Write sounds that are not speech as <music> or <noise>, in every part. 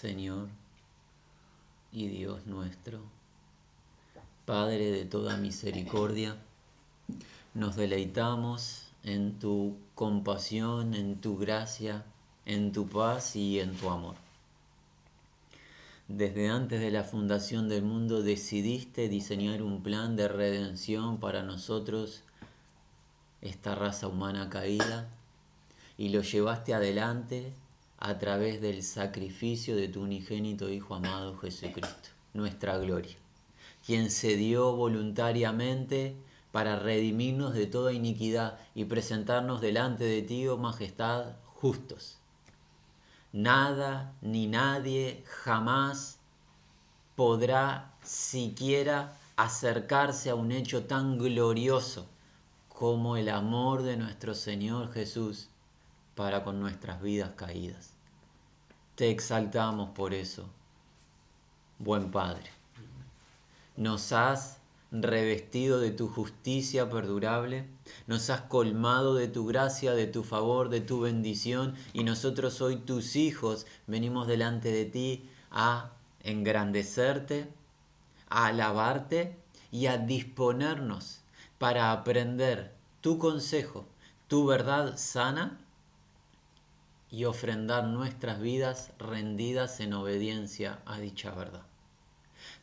Señor y Dios nuestro, Padre de toda misericordia, nos deleitamos en tu compasión, en tu gracia, en tu paz y en tu amor. Desde antes de la fundación del mundo decidiste diseñar un plan de redención para nosotros, esta raza humana caída, y lo llevaste adelante a través del sacrificio de tu unigénito Hijo amado Jesucristo, nuestra gloria, quien se dio voluntariamente para redimirnos de toda iniquidad y presentarnos delante de ti, oh majestad, justos. Nada ni nadie jamás podrá siquiera acercarse a un hecho tan glorioso como el amor de nuestro Señor Jesús para con nuestras vidas caídas. Te exaltamos por eso, buen Padre. Nos has revestido de tu justicia perdurable, nos has colmado de tu gracia, de tu favor, de tu bendición, y nosotros hoy tus hijos venimos delante de ti a engrandecerte, a alabarte y a disponernos para aprender tu consejo, tu verdad sana y ofrendar nuestras vidas rendidas en obediencia a dicha verdad.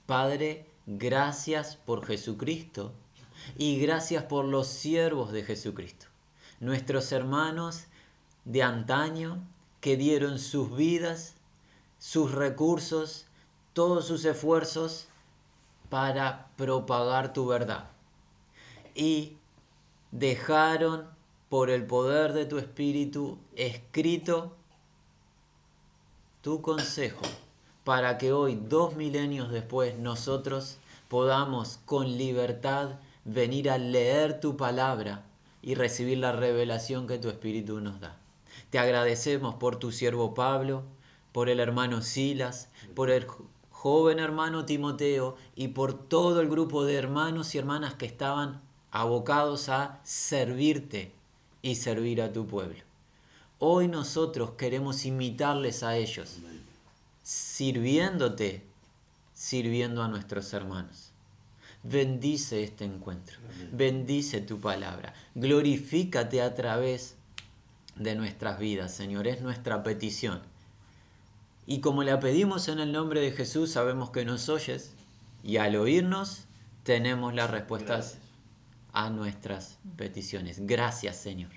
Padre, Gracias por Jesucristo y gracias por los siervos de Jesucristo, nuestros hermanos de antaño que dieron sus vidas, sus recursos, todos sus esfuerzos para propagar tu verdad. Y dejaron por el poder de tu espíritu escrito tu consejo para que hoy, dos milenios después, nosotros podamos con libertad venir a leer tu palabra y recibir la revelación que tu Espíritu nos da. Te agradecemos por tu siervo Pablo, por el hermano Silas, por el joven hermano Timoteo y por todo el grupo de hermanos y hermanas que estaban abocados a servirte y servir a tu pueblo. Hoy nosotros queremos imitarles a ellos sirviéndote, sirviendo a nuestros hermanos. Bendice este encuentro, bendice tu palabra, glorifícate a través de nuestras vidas, Señor, es nuestra petición. Y como la pedimos en el nombre de Jesús, sabemos que nos oyes y al oírnos tenemos las respuestas a nuestras peticiones. Gracias, Señor.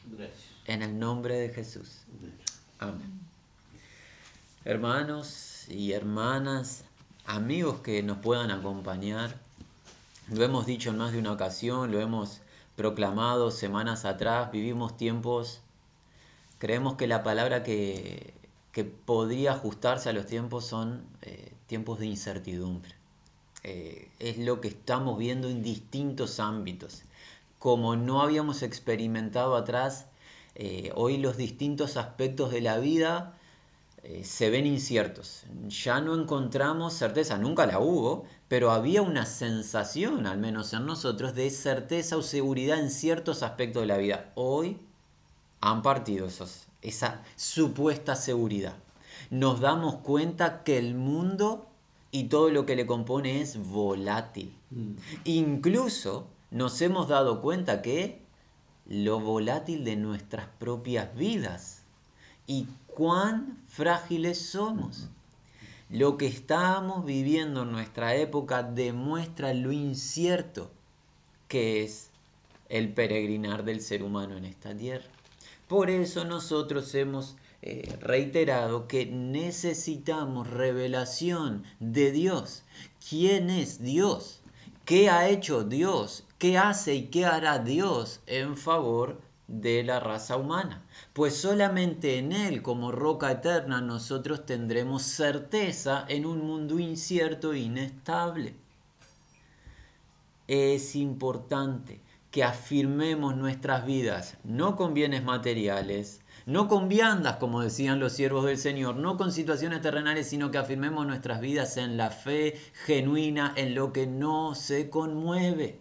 En el nombre de Jesús. Amén. Hermanos, y hermanas, amigos que nos puedan acompañar. Lo hemos dicho en más de una ocasión, lo hemos proclamado semanas atrás, vivimos tiempos, creemos que la palabra que, podría ajustarse a los tiempos son eh, tiempos de incertidumbre. Eh, es lo que estamos viendo en distintos ámbitos. Como no habíamos experimentado atrás, eh, hoy los distintos aspectos de la vida eh, se ven inciertos. Ya no encontramos certeza, nunca la hubo, pero había una sensación, al menos en nosotros, de certeza o seguridad en ciertos aspectos de la vida. Hoy han partido esos, esa supuesta seguridad. Nos damos cuenta que el mundo y todo lo que le compone es volátil. Mm. Incluso nos hemos dado cuenta que lo volátil de nuestras propias vidas y cuán frágiles somos. Lo que estamos viviendo en nuestra época demuestra lo incierto que es el peregrinar del ser humano en esta tierra. Por eso nosotros hemos eh, reiterado que necesitamos revelación de Dios. ¿Quién es Dios? ¿Qué ha hecho Dios? ¿Qué hace y qué hará Dios en favor de la raza humana? pues solamente en Él como roca eterna nosotros tendremos certeza en un mundo incierto e inestable. Es importante que afirmemos nuestras vidas, no con bienes materiales, no con viandas, como decían los siervos del Señor, no con situaciones terrenales, sino que afirmemos nuestras vidas en la fe genuina, en lo que no se conmueve.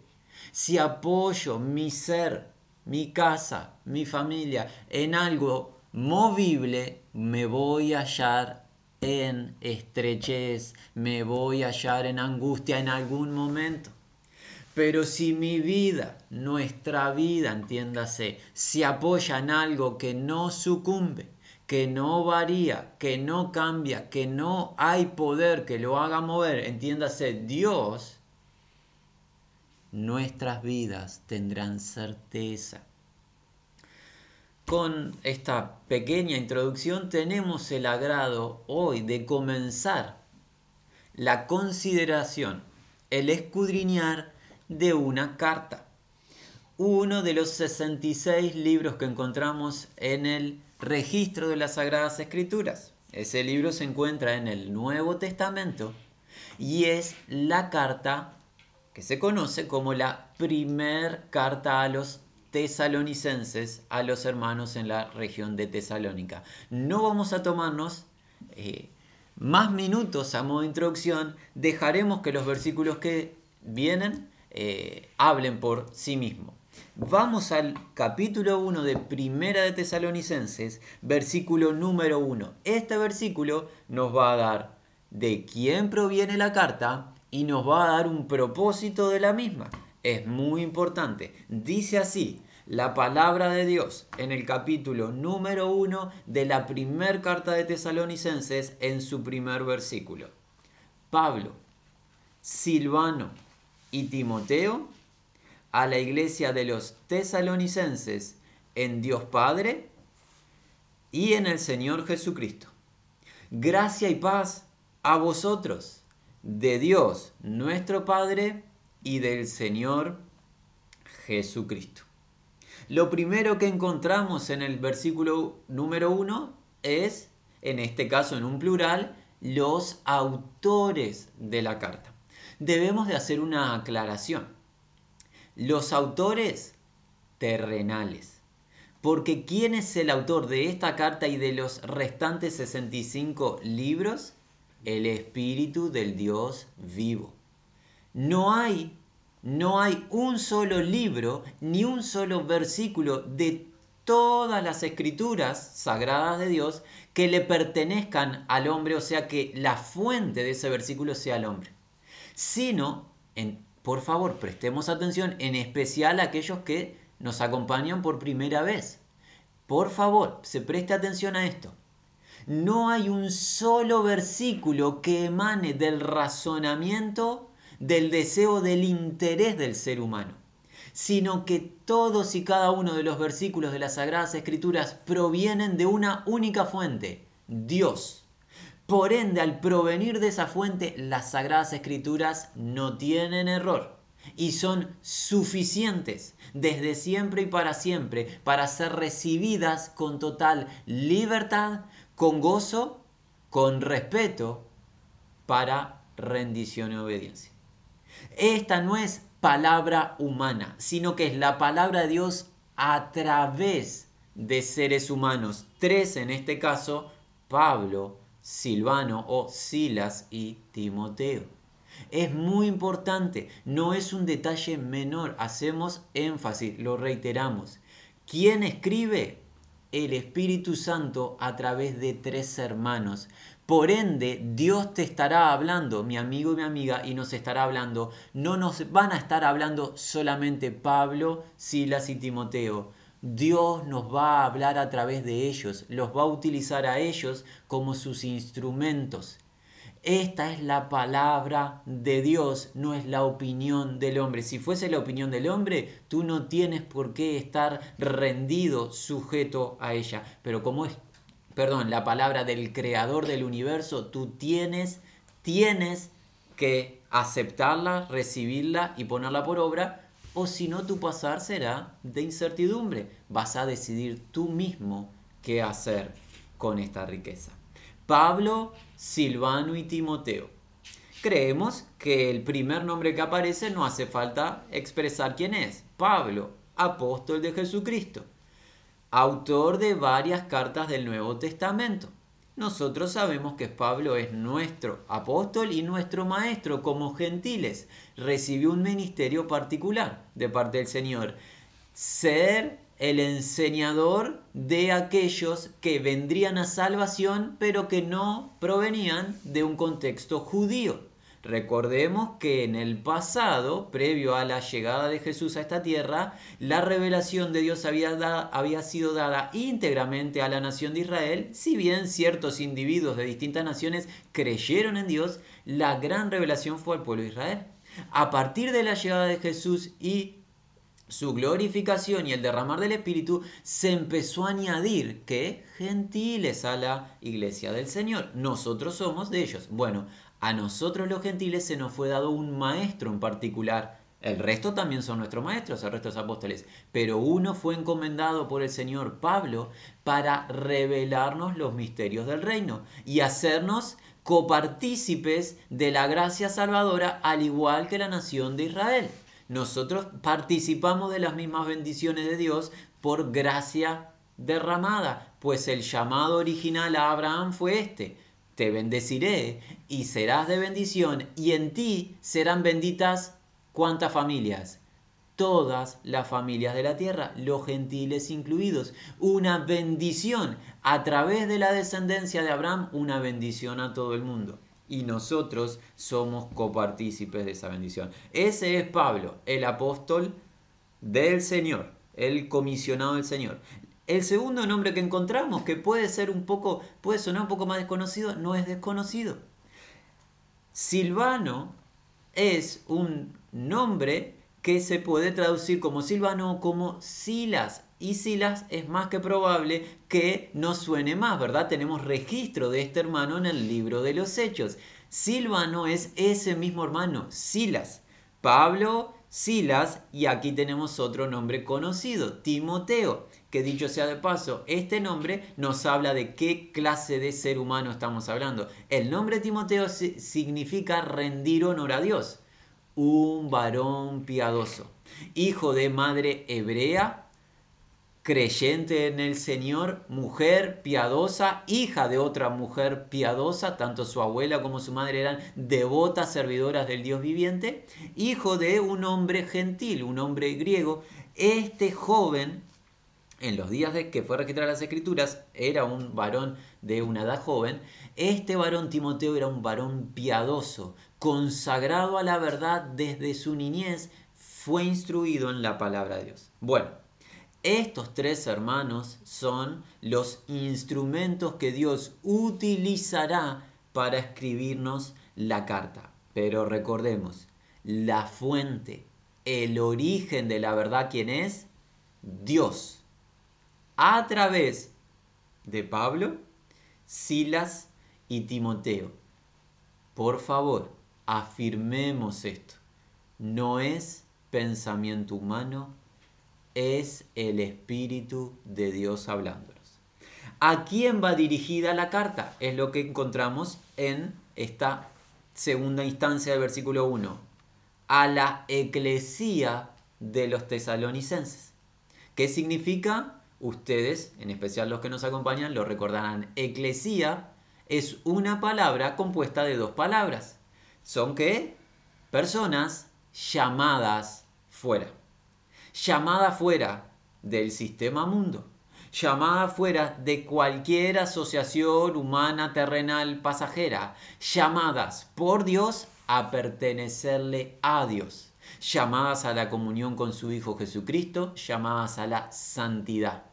Si apoyo mi ser mi casa, mi familia, en algo movible, me voy a hallar en estrechez, me voy a hallar en angustia en algún momento. Pero si mi vida, nuestra vida, entiéndase, se apoya en algo que no sucumbe, que no varía, que no cambia, que no hay poder que lo haga mover, entiéndase, Dios, nuestras vidas tendrán certeza. Con esta pequeña introducción tenemos el agrado hoy de comenzar la consideración, el escudriñar de una carta. Uno de los 66 libros que encontramos en el registro de las Sagradas Escrituras. Ese libro se encuentra en el Nuevo Testamento y es la carta que se conoce como la primer carta a los tesalonicenses, a los hermanos en la región de Tesalónica. No vamos a tomarnos eh, más minutos a modo de introducción, dejaremos que los versículos que vienen eh, hablen por sí mismos. Vamos al capítulo 1 de Primera de Tesalonicenses, versículo número 1. Este versículo nos va a dar de quién proviene la carta y nos va a dar un propósito de la misma. Es muy importante. Dice así, la palabra de Dios en el capítulo número 1 de la primera carta de Tesalonicenses en su primer versículo. Pablo, Silvano, y Timoteo a la iglesia de los tesalonicenses en Dios Padre y en el Señor Jesucristo. Gracia y paz a vosotros, de Dios nuestro Padre y del Señor Jesucristo. Lo primero que encontramos en el versículo número uno es, en este caso en un plural, los autores de la carta debemos de hacer una aclaración. Los autores terrenales. Porque ¿quién es el autor de esta carta y de los restantes 65 libros? El Espíritu del Dios vivo. No hay, no hay un solo libro ni un solo versículo de todas las escrituras sagradas de Dios que le pertenezcan al hombre, o sea que la fuente de ese versículo sea el hombre sino, en, por favor, prestemos atención, en especial a aquellos que nos acompañan por primera vez. Por favor, se preste atención a esto. No hay un solo versículo que emane del razonamiento, del deseo, del interés del ser humano, sino que todos y cada uno de los versículos de las Sagradas Escrituras provienen de una única fuente, Dios. Por ende, al provenir de esa fuente, las sagradas escrituras no tienen error y son suficientes desde siempre y para siempre para ser recibidas con total libertad, con gozo, con respeto, para rendición y obediencia. Esta no es palabra humana, sino que es la palabra de Dios a través de seres humanos. Tres en este caso, Pablo, Silvano o Silas y Timoteo. Es muy importante, no es un detalle menor, hacemos énfasis, lo reiteramos. ¿Quién escribe? El Espíritu Santo a través de tres hermanos. Por ende, Dios te estará hablando, mi amigo y mi amiga, y nos estará hablando. No nos van a estar hablando solamente Pablo, Silas y Timoteo. Dios nos va a hablar a través de ellos, los va a utilizar a ellos como sus instrumentos. Esta es la palabra de Dios, no es la opinión del hombre. Si fuese la opinión del hombre, tú no tienes por qué estar rendido, sujeto a ella. Pero como es, perdón, la palabra del creador del universo, tú tienes, tienes que aceptarla, recibirla y ponerla por obra o si no tu pasar será de incertidumbre. Vas a decidir tú mismo qué hacer con esta riqueza. Pablo, Silvano y Timoteo. Creemos que el primer nombre que aparece no hace falta expresar quién es. Pablo, apóstol de Jesucristo, autor de varias cartas del Nuevo Testamento nosotros sabemos que Pablo es nuestro apóstol y nuestro maestro como gentiles. Recibió un ministerio particular de parte del Señor. Ser el enseñador de aquellos que vendrían a salvación, pero que no provenían de un contexto judío. Recordemos que en el pasado, previo a la llegada de Jesús a esta tierra, la revelación de Dios había, había, sido dada íntegramente a la nación de Israel, si bien ciertos individuos de distintas naciones creyeron en Dios, la gran revelación fue al pueblo de Israel. A partir de la llegada de Jesús y su glorificación y el derramar del Espíritu, se empezó a añadir que gentiles a la iglesia del Señor. Nosotros somos de ellos. Bueno, a nosotros los gentiles se nos fue dado un maestro en particular. El resto también son nuestros maestros, el resto los apóstoles. Pero uno fue encomendado por el Señor Pablo para revelarnos los misterios del reino y hacernos copartícipes de la gracia salvadora al igual que la nación de Israel. Nosotros participamos de las mismas bendiciones de Dios por gracia derramada, pues el llamado original a Abraham fue este te bendeciré y serás de bendición, y en ti serán benditas cuántas familias. Todas las familias de la tierra, los gentiles incluidos. Una bendición a través de la descendencia de Abraham, una bendición a todo el mundo. Y nosotros somos copartícipes de esa bendición. Ese es Pablo, el apóstol del Señor, el comisionado del Señor. El segundo nombre que encontramos, que puede ser un poco, puede sonar un poco más desconocido, no es desconocido. Silvano es un nombre que se puede traducir como Silvano o como Silas. Y Silas es más que probable que no suene más, ¿verdad? Tenemos registro de este hermano en el libro de los Hechos. Silvano es ese mismo hermano, Silas. Pablo, Silas, y aquí tenemos otro nombre conocido, Timoteo que dicho sea de paso, este nombre nos habla de qué clase de ser humano estamos hablando. El nombre Timoteo significa rendir honor a Dios, un varón piadoso, hijo de madre hebrea, creyente en el Señor, mujer piadosa, hija de otra mujer piadosa, tanto su abuela como su madre eran devotas servidoras del Dios viviente, hijo de un hombre gentil, un hombre griego. Este joven en los días de que fue registrada las escrituras, era un varón de una edad joven, este varón Timoteo era un varón piadoso, consagrado a la verdad desde su niñez, fue instruido en la palabra de Dios. Bueno, estos tres hermanos son los instrumentos que Dios utilizará para escribirnos la carta. Pero recordemos, la fuente, el origen de la verdad, ¿quién es? Dios a través de Pablo, Silas y Timoteo. Por favor, afirmemos esto. No es pensamiento humano, es el Espíritu de Dios hablándonos. ¿A quién va dirigida la carta? Es lo que encontramos en esta segunda instancia del versículo 1. A la eclesía de los tesalonicenses. ¿Qué significa? Ustedes, en especial los que nos acompañan, lo recordarán. Eclesía es una palabra compuesta de dos palabras. ¿Son qué? Personas llamadas fuera. Llamadas fuera del sistema mundo. Llamadas fuera de cualquier asociación humana terrenal pasajera. Llamadas por Dios a pertenecerle a Dios llamadas a la comunión con su Hijo Jesucristo, llamadas a la santidad.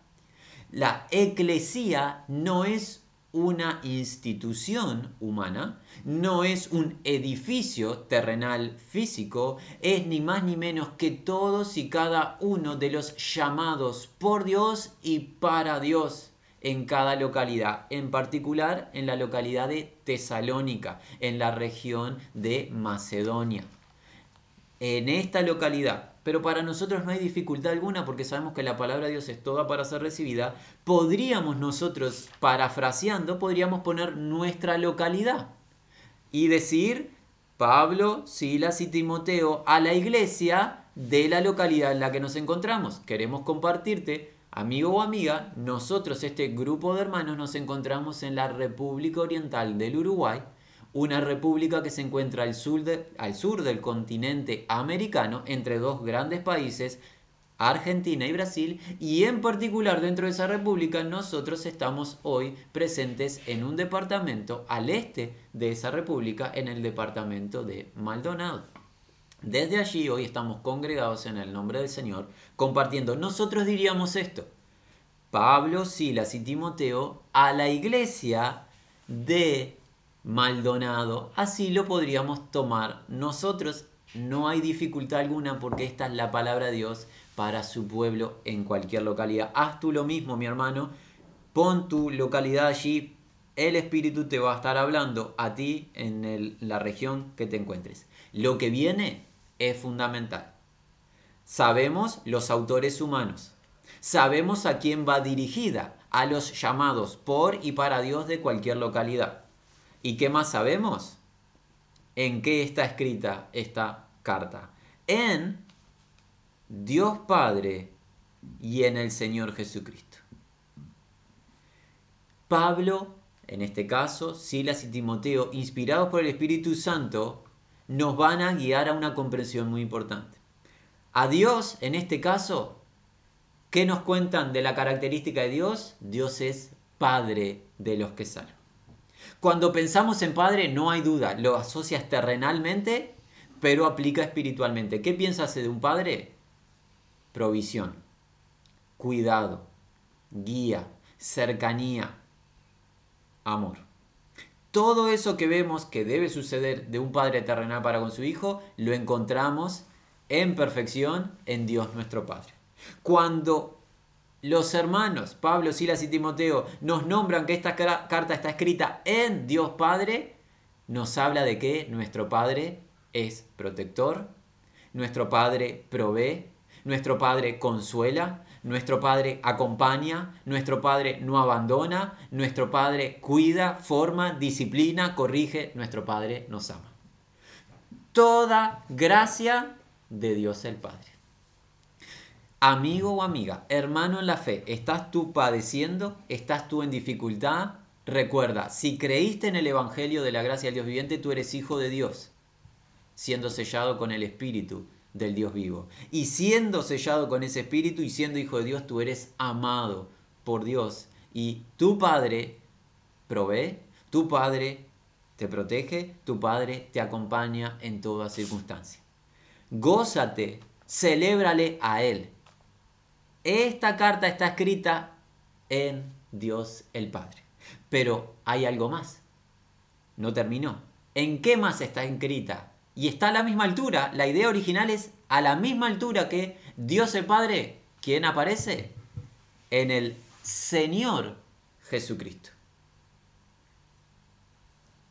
La eclesía no es una institución humana, no es un edificio terrenal físico, es ni más ni menos que todos y cada uno de los llamados por Dios y para Dios en cada localidad, en particular en la localidad de Tesalónica, en la región de Macedonia. En esta localidad, pero para nosotros no hay dificultad alguna porque sabemos que la palabra de Dios es toda para ser recibida, podríamos nosotros, parafraseando, podríamos poner nuestra localidad y decir Pablo, Silas y Timoteo a la iglesia de la localidad en la que nos encontramos. Queremos compartirte, amigo o amiga, nosotros, este grupo de hermanos, nos encontramos en la República Oriental del Uruguay una república que se encuentra al sur, del continente americano, entre dos grandes países, Argentina y Brasil, y en particular dentro de esa república nosotros estamos hoy presentes en un departamento al este de esa república, en el departamento de Maldonado. Desde allí hoy estamos congregados en el nombre del Señor, compartiendo. Nosotros diríamos esto, Pablo, Silas y Timoteo a la iglesia de Maldonado. Así lo podríamos tomar nosotros. No hay dificultad alguna porque esta es la palabra de Dios para su pueblo en cualquier localidad. Haz tú lo mismo, mi hermano. Pon tu localidad allí. El Espíritu te va a estar hablando a ti en la región que te encuentres. Lo que viene es fundamental. Sabemos los autores humanos. Sabemos a quién va dirigida, a los llamados por y para Dios de cualquier localidad. ¿Y qué más sabemos? ¿En qué está escrita esta carta? En Dios Padre y en el Señor Jesucristo. Pablo, en este caso, Silas y Timoteo, inspirados por el Espíritu Santo, nos van a guiar a una comprensión muy importante. A Dios, en este caso, ¿qué nos cuentan de la característica de Dios? Dios es Padre de los que salvan. Cuando pensamos en Padre, no hay duda, lo asocias terrenalmente, pero aplica espiritualmente. ¿Qué piensas de un Padre? provisión, cuidado, guía, cercanía, amor. Todo eso que vemos que debe suceder de un padre terrenal para con su hijo, lo encontramos en perfección en Dios nuestro Padre. Cuando los hermanos Pablo, Silas y Timoteo nos nombran que esta carta está escrita en Dios Padre, nos habla de que nuestro Padre es protector, nuestro Padre provee, nuestro Padre consuela, nuestro Padre acompaña, nuestro Padre no abandona, nuestro Padre cuida, forma, disciplina, corrige, nuestro Padre nos ama. Toda gracia de Dios el Padre. Amigo o amiga, hermano en la fe, ¿estás tú padeciendo? ¿Estás tú en dificultad? Recuerda, si creíste en el Evangelio de la gracia del Dios viviente, tú eres hijo de Dios, siendo sellado con el Espíritu del Dios vivo. Y siendo sellado con ese espíritu y siendo hijo de Dios, tú eres amado por Dios. Y tu Padre provee, tu Padre te protege, tu Padre te acompaña en toda circunstancia. Gózate, celébrale a Él. Esta carta está escrita en Dios el Padre. Pero hay algo más. No terminó. ¿En qué más está escrita y está a la misma altura. La idea original es a la misma altura que Dios el Padre, quien aparece en el Señor Jesucristo.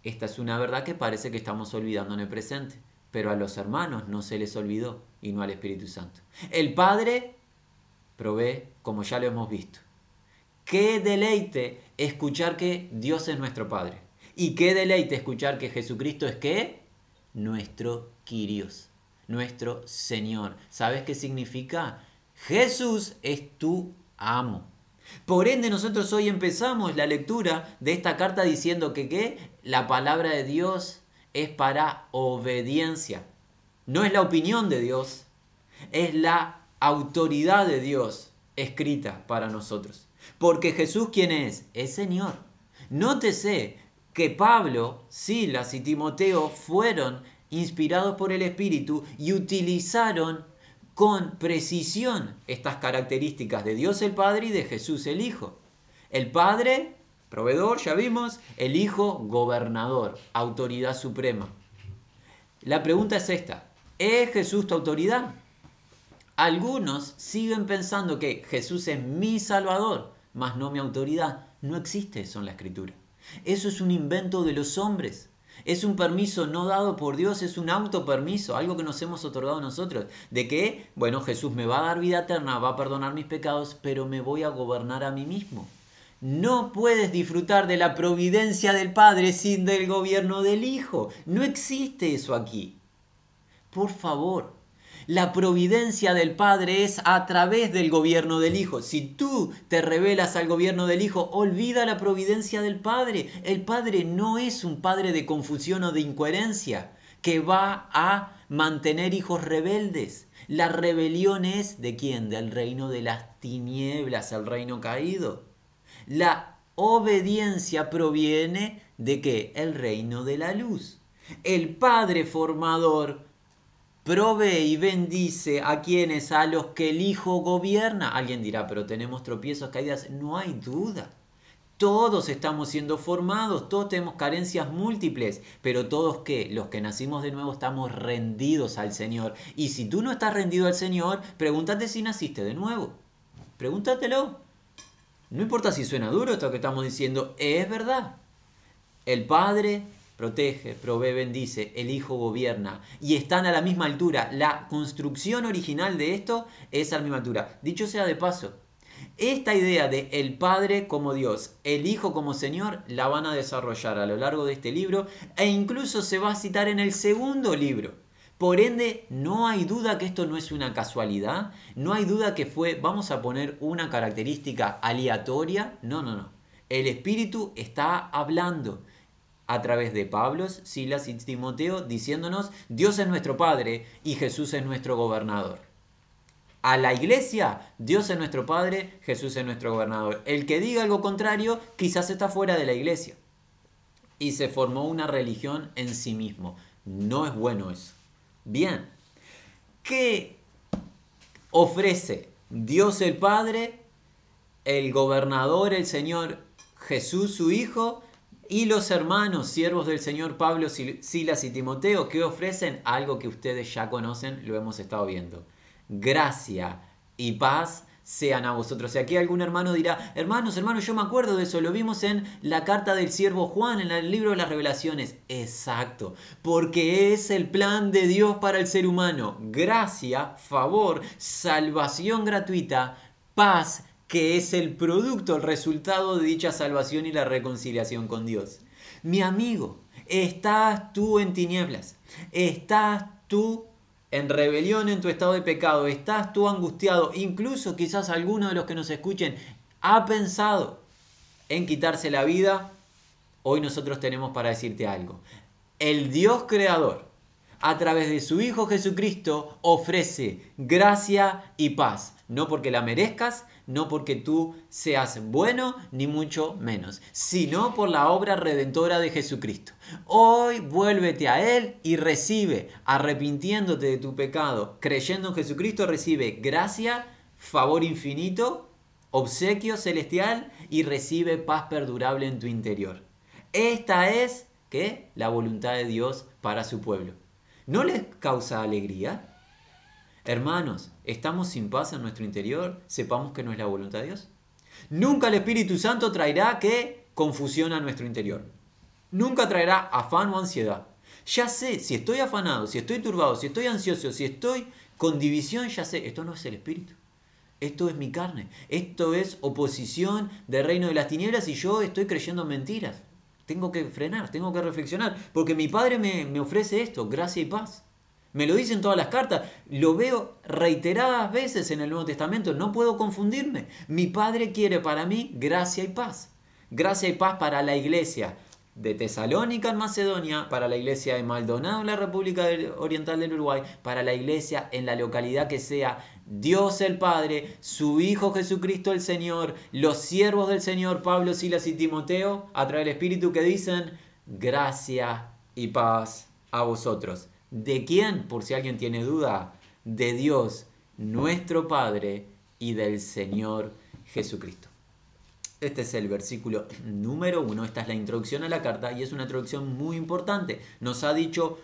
Esta es una verdad que parece que estamos olvidando en el presente, pero a los hermanos no se les olvidó y no al Espíritu Santo. El Padre provee, como ya lo hemos visto. Qué deleite escuchar que Dios es nuestro Padre. Y qué deleite escuchar que Jesucristo es qué? nuestro Kyrios, nuestro Señor. ¿Sabes qué significa? Jesús es tu amo. Por ende, nosotros hoy empezamos la lectura de esta carta diciendo que ¿qué? la palabra de Dios es para obediencia. No es la opinión de Dios, es la autoridad de Dios escrita para nosotros. Porque Jesús, ¿quién es? Es Señor. Nótese que Pablo, Silas y Timoteo fueron inspirados por el Espíritu y utilizaron con precisión estas características de Dios el Padre y de Jesús el Hijo. El Padre, proveedor, ya vimos, el Hijo, gobernador, autoridad suprema. La pregunta es esta, ¿es Jesús tu autoridad? Algunos siguen pensando que Jesús es mi Salvador, mas no mi autoridad. No existe eso en la Escritura. Eso es un invento de los hombres. Es un permiso no dado por Dios, es un autopermiso, algo que nos hemos otorgado nosotros. De que, bueno, Jesús me va a dar vida eterna, va a perdonar mis pecados, pero me voy a gobernar a mí mismo. No puedes disfrutar de la providencia del Padre sin del gobierno del Hijo. No existe eso aquí. Por favor, la providencia del Padre es a través del gobierno del Hijo. Si tú te revelas al gobierno del Hijo, olvida la providencia del Padre. El Padre no es un Padre de confusión o de incoherencia. que va a mantener hijos rebeldes. La rebelión es de quién? Del reino de las tinieblas, el reino caído. La obediencia proviene de qué? El reino de la luz. El Padre formador provee y bendice a quienes, a los que el Hijo gobierna. Alguien dirá, pero tenemos tropiezos, caídas. No hay duda. Todos estamos siendo formados, todos tenemos carencias múltiples, pero todos que los que nacimos de nuevo estamos rendidos al Señor. Y si tú no estás rendido al Señor, pregúntate si naciste de nuevo. Pregúntatelo. No importa si suena duro esto que estamos diciendo, es verdad. El Padre protege, provee, bendice, el Hijo gobierna y están a la misma altura. La construcción original de esto es a la misma altura. Dicho sea de paso, esta idea de el Padre como Dios, el Hijo como Señor, la van a desarrollar a lo largo de este libro e incluso se va a citar en el segundo libro. Por ende, no hay duda que esto no es una casualidad, no hay duda que fue, vamos a poner una característica aleatoria, no, no, no. El Espíritu está hablando a través de Pablo, Silas y Timoteo diciéndonos, Dios es nuestro Padre y Jesús es nuestro gobernador a la iglesia, Dios es nuestro Padre, Jesús es nuestro gobernador. El que diga algo contrario, quizás está fuera de la iglesia. Y se formó una religión en sí mismo. No es bueno eso. Bien, ¿qué ofrece Dios el Padre, el gobernador, el Señor Jesús su Hijo, y los hermanos, siervos del Señor Pablo, Silas y Timoteo, que ofrecen algo que ustedes ya conocen, lo hemos estado viendo gracia y paz sean a vosotros. Y aquí algún hermano dirá, hermanos, hermanos, yo me acuerdo de eso, lo vimos en la carta del siervo Juan, en el libro de las revelaciones. Exacto, porque es el plan de Dios para el ser humano. Gracia, favor, salvación gratuita, paz, que es el producto, el resultado de dicha salvación y la reconciliación con Dios. Mi amigo, estás tú en tinieblas, estás tú en rebelión en tu estado de pecado, estás tú angustiado, incluso quizás alguno de los que nos escuchen ha pensado en quitarse la vida, hoy nosotros tenemos para decirte algo. El Dios creador, a través de su Hijo Jesucristo, ofrece gracia y paz, no porque la merezcas, no porque tú seas bueno, ni mucho menos, sino por la obra redentora de Jesucristo. Hoy vuélvete a Él y recibe, arrepintiéndote de tu pecado, creyendo en Jesucristo, recibe gracia, favor infinito, obsequio celestial y recibe paz perdurable en tu interior. Esta es ¿qué? la voluntad de Dios para su pueblo. ¿No les causa alegría? Hermanos, ¿estamos sin paz en nuestro interior? Sepamos que no es la voluntad de Dios. Nunca el Espíritu Santo traerá que confusión a nuestro interior. Nunca traerá afán o ansiedad. Ya sé, si estoy afanado, si estoy turbado, si estoy ansioso, si estoy con división, ya sé, esto no es el Espíritu. Esto es mi carne. Esto es oposición del reino de las tinieblas y yo estoy creyendo mentiras. Tengo que frenar, tengo que reflexionar, porque mi Padre me, me ofrece esto, gracia y paz. Me lo dicen todas las cartas, lo veo reiteradas veces en el Nuevo Testamento, no puedo confundirme. Mi Padre quiere para mí gracia y paz. Gracia y paz para la iglesia de Tesalónica en Macedonia, para la iglesia de Maldonado en la República Oriental del Uruguay, para la iglesia en la localidad que sea, Dios el Padre, su Hijo Jesucristo el Señor, los siervos del Señor, Pablo, Silas y Timoteo, a través del Espíritu que dicen, gracia y paz a vosotros. ¿De quién? Por si alguien tiene duda, de Dios, nuestro Padre, y del Señor Jesucristo. Este es el versículo número uno, esta es la introducción a la carta y es una introducción muy importante. Nos ha dicho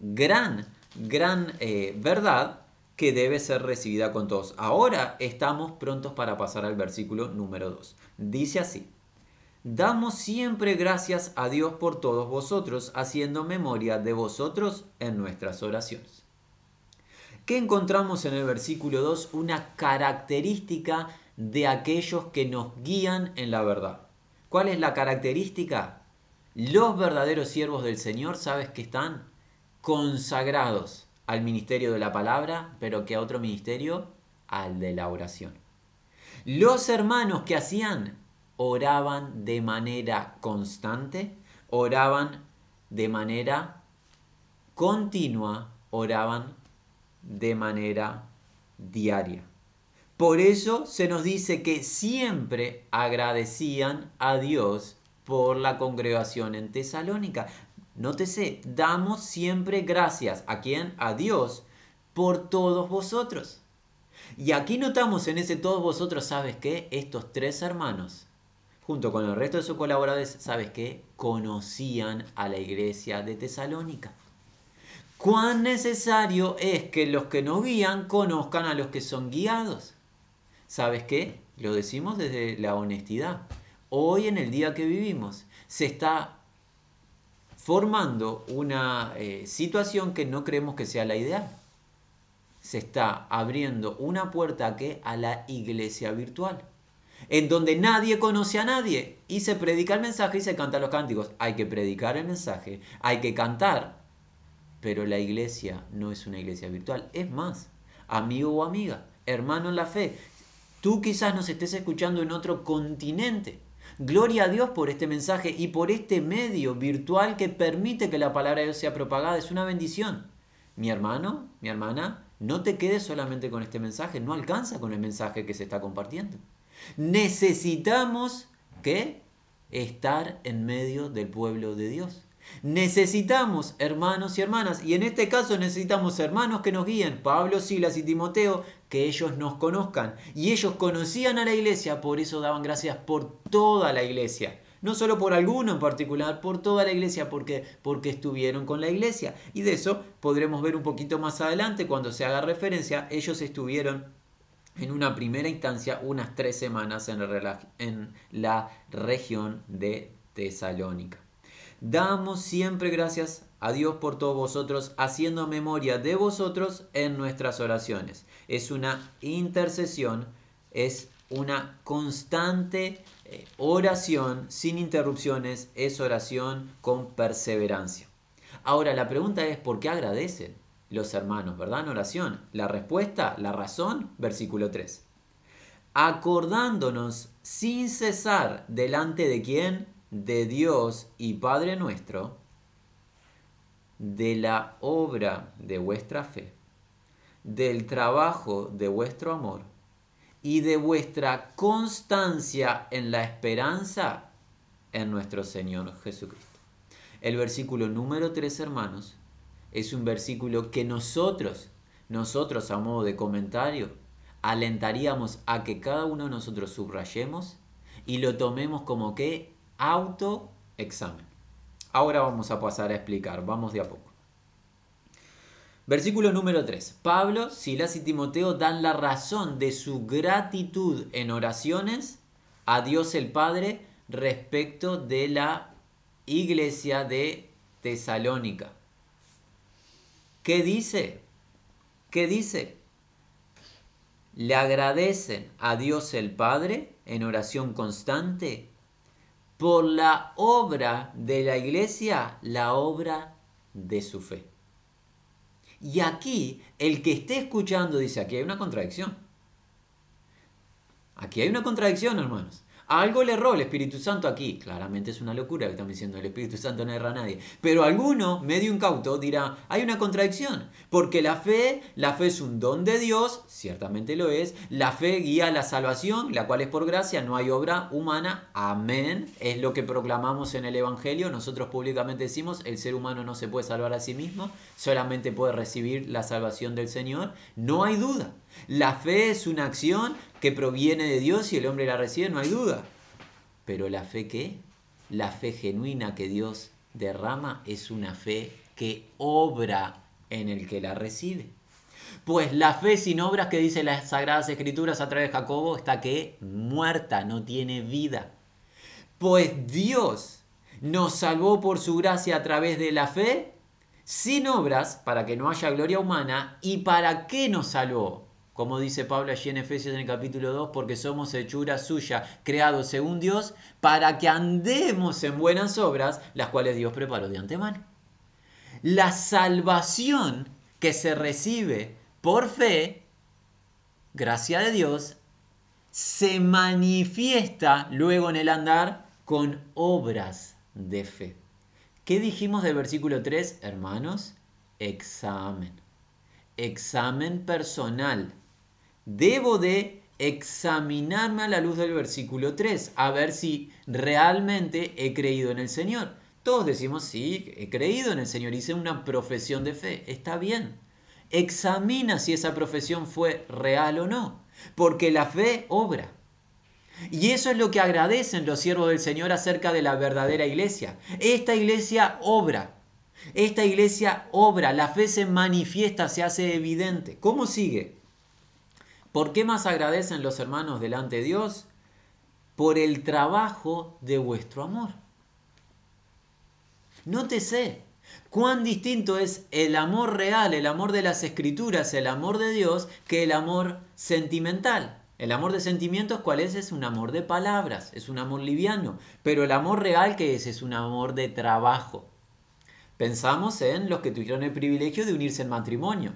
gran, gran eh, verdad que debe ser recibida con todos. Ahora estamos prontos para pasar al versículo número 2. Dice así, Damos siempre gracias a Dios por todos vosotros, haciendo memoria de vosotros en nuestras oraciones. ¿Qué encontramos en el versículo 2? Una característica de aquellos que nos guían en la verdad. ¿Cuál es la característica? Los verdaderos siervos del Señor, ¿sabes que están? Consagrados al ministerio de la palabra, pero que a otro ministerio, al de la oración. Los hermanos que hacían oraban de manera constante, oraban de manera continua oraban de manera diaria. Por eso se nos dice que siempre agradecían a Dios por la congregación en Tesalónica. Nótese, damos siempre gracias. ¿A quién? A Dios por todos vosotros. Y aquí notamos en ese todos vosotros, ¿sabes qué? Estos tres hermanos, junto con el resto de sus colaboradores, ¿sabes qué? Conocían a la iglesia de Tesalónica. Cuán necesario es que los que nos guían conozcan a los que son guiados. ¿Sabes qué? Lo decimos desde la honestidad. Hoy en el día que vivimos se está formando una eh, situación que no creemos que sea la ideal se está abriendo una puerta a, ¿qué? a la iglesia virtual, en donde nadie conoce a nadie y se predica el mensaje y se canta los cánticos. Hay que predicar el mensaje, hay que cantar, pero la iglesia no es una iglesia virtual. Es más, amigo o amiga, hermano en la fe, tú quizás nos estés escuchando en otro continente. Gloria a Dios por este mensaje y por este medio virtual que permite que la palabra de Dios sea propagada. Es una bendición. Mi hermano, mi hermana, no te quedes solamente con este mensaje, no alcanza con el mensaje que se está compartiendo. Necesitamos que estar en medio del pueblo de Dios. Necesitamos hermanos y hermanas, y en este caso necesitamos hermanos que nos guíen, Pablo, Silas y Timoteo, que ellos nos conozcan. Y ellos conocían a la iglesia, por eso daban gracias por toda la iglesia no solo por alguno en particular, por toda la iglesia, porque, porque estuvieron con la iglesia. Y de eso podremos ver un poquito más adelante cuando se haga referencia, ellos estuvieron en una primera instancia unas tres semanas en la región de Tesalónica. Damos siempre gracias a Dios por todos vosotros, haciendo memoria de vosotros en nuestras oraciones. Es una intercesión, es una constante eh, oración sin interrupciones es oración con perseverancia. Ahora la pregunta es, ¿por qué agradecen los hermanos, verdad? En oración. La respuesta, la razón, versículo 3. Acordándonos sin cesar delante de quién? De Dios y Padre nuestro, de la obra de vuestra fe, del trabajo de vuestro amor y de vuestra constancia en la esperanza en nuestro Señor Jesucristo. El versículo número 3, hermanos, es un versículo que nosotros, nosotros a modo de comentario, alentaríamos a que cada uno de nosotros subrayemos y lo tomemos como que autoexamen. Ahora vamos a pasar a explicar, vamos de a poco. Versículo número 3. Pablo, Silas y Timoteo dan la razón de su gratitud en oraciones a Dios el Padre respecto de la iglesia de Tesalónica. ¿Qué dice? ¿Qué dice? Le agradecen a Dios el Padre en oración constante por la obra de la iglesia, la obra de su fe. Y aquí, el que esté escuchando dice, aquí hay una contradicción. Aquí hay una contradicción, hermanos. Algo le erró el Espíritu Santo aquí. Claramente es una locura que estamos diciendo, el Espíritu Santo no erra a nadie. Pero alguno, medio incauto, dirá, hay una contradicción. Porque la fe, la fe es un don de Dios, ciertamente lo es. La fe guía la salvación, la cual es por gracia, no hay obra humana. Amén. Es lo que proclamamos en el Evangelio. Nosotros públicamente decimos, el ser humano no se puede salvar a sí mismo, solamente puede recibir la salvación del Señor. No hay duda. La fe es una acción que proviene de Dios y el hombre la recibe, no hay duda. Pero la fe qué? La fe genuina que Dios derrama es una fe que obra en el que la recibe. Pues la fe sin obras que dice las Sagradas Escrituras a través de Jacobo está que muerta, no tiene vida. Pues Dios nos salvó por su gracia a través de la fe, sin obras, para que no haya gloria humana. ¿Y para qué nos salvó? Como dice Pablo allí en Efesios en el capítulo 2, porque somos hechura suya, creados según Dios, para que andemos en buenas obras, las cuales Dios preparó de antemano. La salvación que se recibe por fe, gracia de Dios, se manifiesta luego en el andar con obras de fe. ¿Qué dijimos del versículo 3, hermanos? examen. Examen personal. Debo de examinarme a la luz del versículo 3, a ver si realmente he creído en el Señor. Todos decimos, sí, he creído en el Señor, hice una profesión de fe, está bien. Examina si esa profesión fue real o no, porque la fe obra. Y eso es lo que agradecen los siervos del Señor acerca de la verdadera iglesia. Esta iglesia obra. Esta iglesia obra. La fe se manifiesta, se hace evidente. ¿Cómo sigue? ¿Por qué más agradecen los hermanos delante de Dios? Por el trabajo de vuestro amor. Nótese cuán distinto es el amor real, el amor de las escrituras, el amor de Dios, que el amor sentimental. El amor de sentimientos, ¿cuál es? Es un amor de palabras, es un amor liviano. Pero el amor real, ¿qué es? Es un amor de trabajo. Pensamos en los que tuvieron el privilegio de unirse en matrimonio.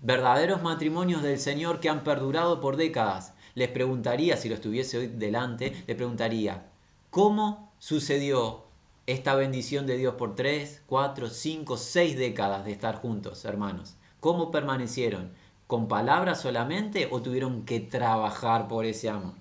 Verdaderos matrimonios del Señor que han perdurado por décadas. Les preguntaría, si lo estuviese hoy delante, les preguntaría, ¿cómo sucedió esta bendición de Dios por tres, cuatro, cinco, seis décadas de estar juntos, hermanos? ¿Cómo permanecieron? con palabras solamente o tuvieron que trabajar por ese amor?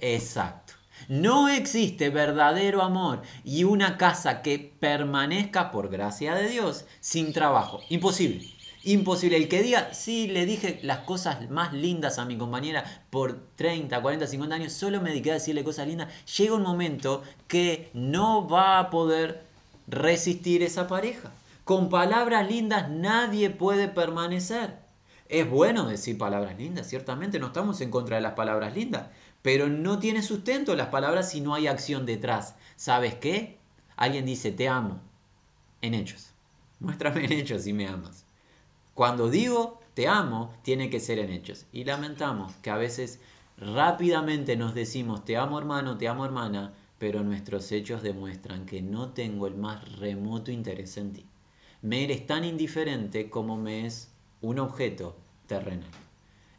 Exacto. No existe verdadero amor y una casa que permanezca por gracia de Dios sin trabajo. Imposible. Imposible. El que diga, sí, le dije las cosas más lindas a mi compañera por 30, 40, 50 años, solo me dediqué a decirle cosas lindas, llega un momento que no va a poder resistir esa pareja. Con palabras lindas nadie puede permanecer. Es bueno decir palabras lindas, ciertamente no estamos en contra de las palabras lindas, pero no tiene sustento las palabras si no hay acción detrás. ¿Sabes qué? Alguien dice te amo en hechos. Muéstrame en hechos si me amas. Cuando digo te amo, tiene que ser en hechos. Y lamentamos que a veces rápidamente nos decimos te amo hermano, te amo hermana, pero nuestros hechos demuestran que no tengo el más remoto interés en ti. Me eres tan indiferente como me es un objeto terrenal.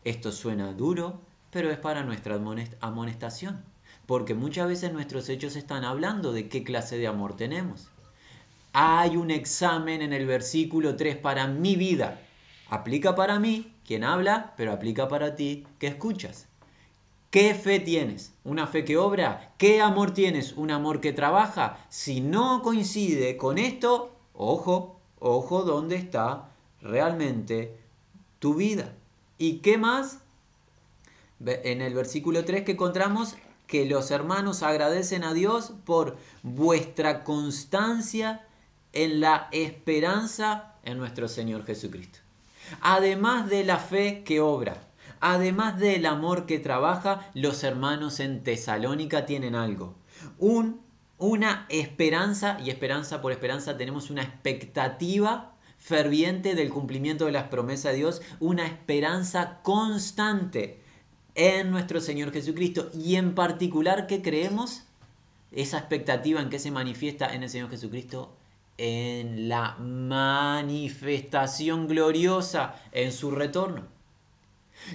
Esto suena duro, pero es para nuestra amonestación, porque muchas veces nuestros hechos están hablando de qué clase de amor tenemos. Hay un examen en el versículo 3 para mi vida. Aplica para mí, quien habla, pero aplica para ti, que escuchas. ¿Qué fe tienes? ¿Una fe que obra? ¿Qué amor tienes? ¿Un amor que trabaja? Si no coincide con esto, ojo, ojo, ¿dónde está realmente tu vida. ¿Y qué más? En el versículo 3 que encontramos que los hermanos agradecen a Dios por vuestra constancia en la esperanza en nuestro Señor Jesucristo. Además de la fe que obra, además del amor que trabaja, los hermanos en Tesalónica tienen algo. Un, una esperanza, y esperanza por esperanza tenemos una expectativa ferviente del cumplimiento de las promesas de Dios, una esperanza constante en nuestro Señor Jesucristo y en particular que creemos esa expectativa en que se manifiesta en el Señor Jesucristo en la manifestación gloriosa en su retorno.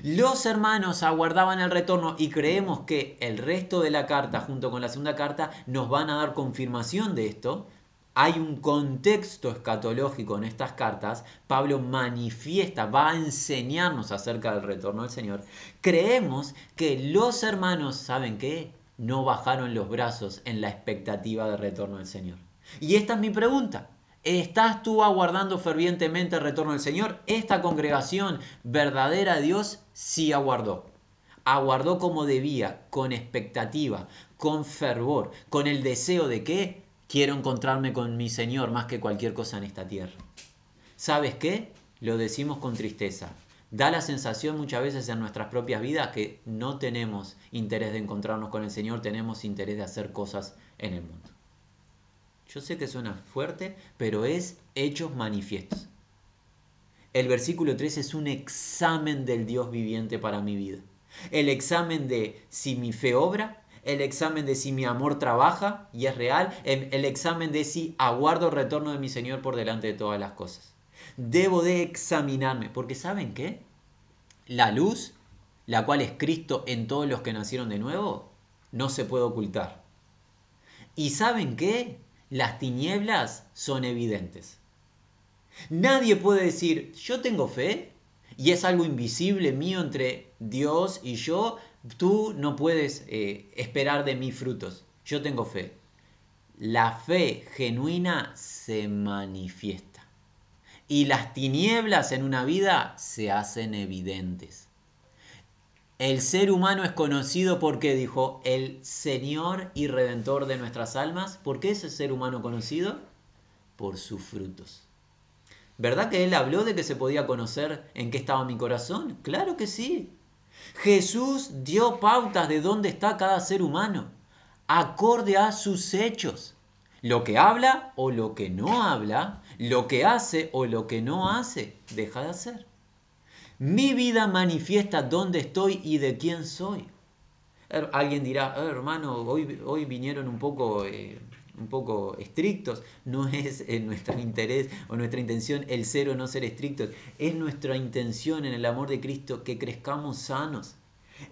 Los hermanos aguardaban el retorno y creemos que el resto de la carta junto con la segunda carta nos van a dar confirmación de esto, hay un contexto escatológico en estas cartas, Pablo manifiesta, va a enseñarnos acerca del retorno del Señor. Creemos que los hermanos, ¿saben qué? No bajaron los brazos en la expectativa del retorno del Señor. Y esta es mi pregunta. ¿Estás tú aguardando fervientemente el retorno del Señor? Esta congregación verdadera de Dios sí aguardó. Aguardó como debía, con expectativa, con fervor, con el deseo de qué? Quiero encontrarme con mi Señor más que cualquier cosa en esta tierra. ¿Sabes qué? Lo decimos con tristeza. Da la sensación muchas veces en nuestras propias vidas que no tenemos interés de encontrarnos con el Señor, tenemos interés de hacer cosas en el mundo. Yo sé que suena fuerte, pero es hechos manifiestos. El versículo 3 es un examen del Dios viviente para mi vida. El examen de si mi fe obra el examen de si mi amor trabaja y es real, el examen de si aguardo el retorno de mi Señor por delante de todas las cosas. Debo de examinarme, porque ¿saben qué? La luz, la cual es Cristo en todos los que nacieron de nuevo, no se puede ocultar. ¿Y saben qué? Las tinieblas son evidentes. Nadie puede decir, yo tengo fe y es algo invisible mío entre Dios y yo, tú no puedes eh, esperar de mí frutos. Yo tengo fe. La fe genuina se manifiesta y las tinieblas en una vida se hacen evidentes. El ser humano es conocido porque dijo el Señor y Redentor de nuestras almas. ¿Por qué es el ser humano conocido? Por sus frutos. ¿Verdad que él habló de que se podía conocer en qué estaba mi corazón? Claro que sí. Jesús dio pautas de dónde está cada ser humano, acorde a sus hechos. Lo que habla o lo que no habla, lo que hace o lo que no hace, deja de hacer. Mi vida manifiesta dónde estoy y de quién soy. Alguien dirá, eh, hermano, hoy, hoy vinieron un poco eh, un poco estrictos, no es en nuestro interés o nuestra intención el ser o no ser estrictos, es nuestra intención en el amor de Cristo que crezcamos sanos.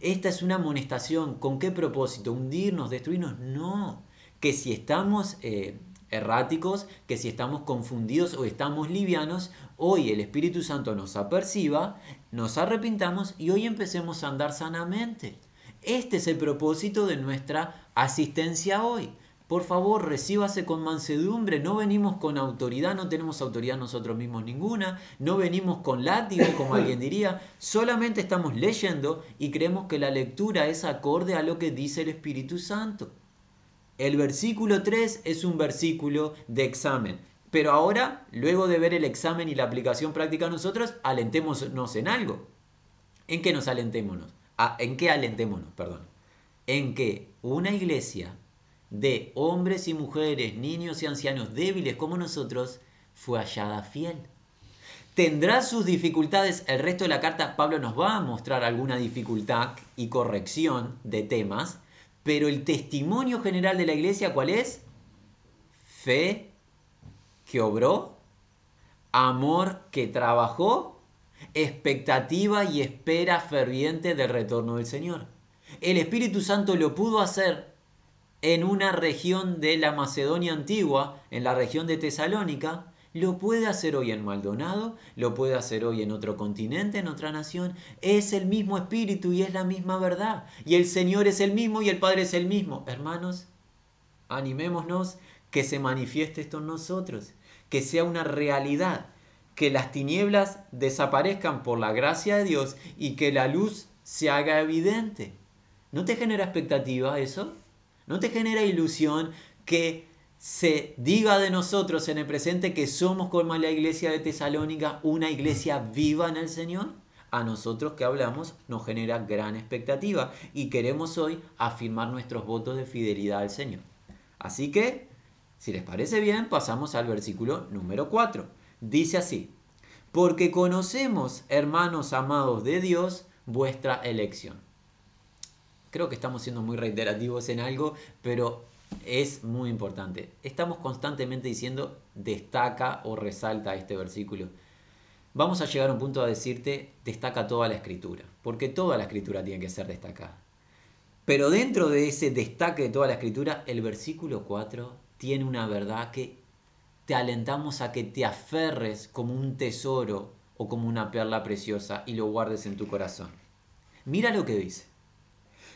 Esta es una amonestación, ¿con qué propósito? ¿Hundirnos, destruirnos? No, que si estamos eh, erráticos, que si estamos confundidos o estamos livianos, hoy el Espíritu Santo nos aperciba, nos arrepintamos y hoy empecemos a andar sanamente. Este es el propósito de nuestra asistencia hoy por favor, recíbase con mansedumbre, no venimos con autoridad, no tenemos autoridad nosotros mismos ninguna, no venimos con látigo, como alguien diría, solamente estamos leyendo y creemos que la lectura es acorde a lo que dice el Espíritu Santo. El versículo 3 es un versículo de examen. Pero ahora, luego de ver el examen y la aplicación práctica nosotros, alentémonos en algo. ¿En qué nos alentémonos? Ah, ¿En qué alentémonos? Perdón. En que una iglesia de hombres y mujeres, niños y ancianos débiles como nosotros, fue hallada fiel. Tendrá sus dificultades, el resto de la carta Pablo nos va a mostrar alguna dificultad y corrección de temas, pero el testimonio general de la iglesia, ¿cuál es? Fe que obró, amor que trabajó, expectativa y espera ferviente del retorno del Señor. El Espíritu Santo lo pudo hacer en una región de la Macedonia antigua, en la región de Tesalónica, lo puede hacer hoy en Maldonado, lo puede hacer hoy en otro continente, en otra nación. Es el mismo espíritu y es la misma verdad. Y el Señor es el mismo y el Padre es el mismo. Hermanos, animémonos que se manifieste esto en nosotros, que sea una realidad, que las tinieblas desaparezcan por la gracia de Dios y que la luz se haga evidente. ¿No te genera expectativa eso? ¿No te genera ilusión que se diga de nosotros en el presente que somos como la iglesia de Tesalónica, una iglesia viva en el Señor? A nosotros que hablamos nos genera gran expectativa y queremos hoy afirmar nuestros votos de fidelidad al Señor. Así que, si les parece bien, pasamos al versículo número 4. Dice así, porque conocemos, hermanos amados de Dios, vuestra elección Creo que estamos siendo muy reiterativos en algo, pero es muy importante. Estamos constantemente diciendo destaca o resalta este versículo. Vamos a llegar a un punto a decirte destaca toda la escritura, porque toda la escritura tiene que ser destacada. Pero dentro de ese destaque de toda la escritura, el versículo 4 tiene una verdad que te alentamos a que te aferres como un tesoro o como una perla preciosa y lo guardes en tu corazón. Mira lo que dice.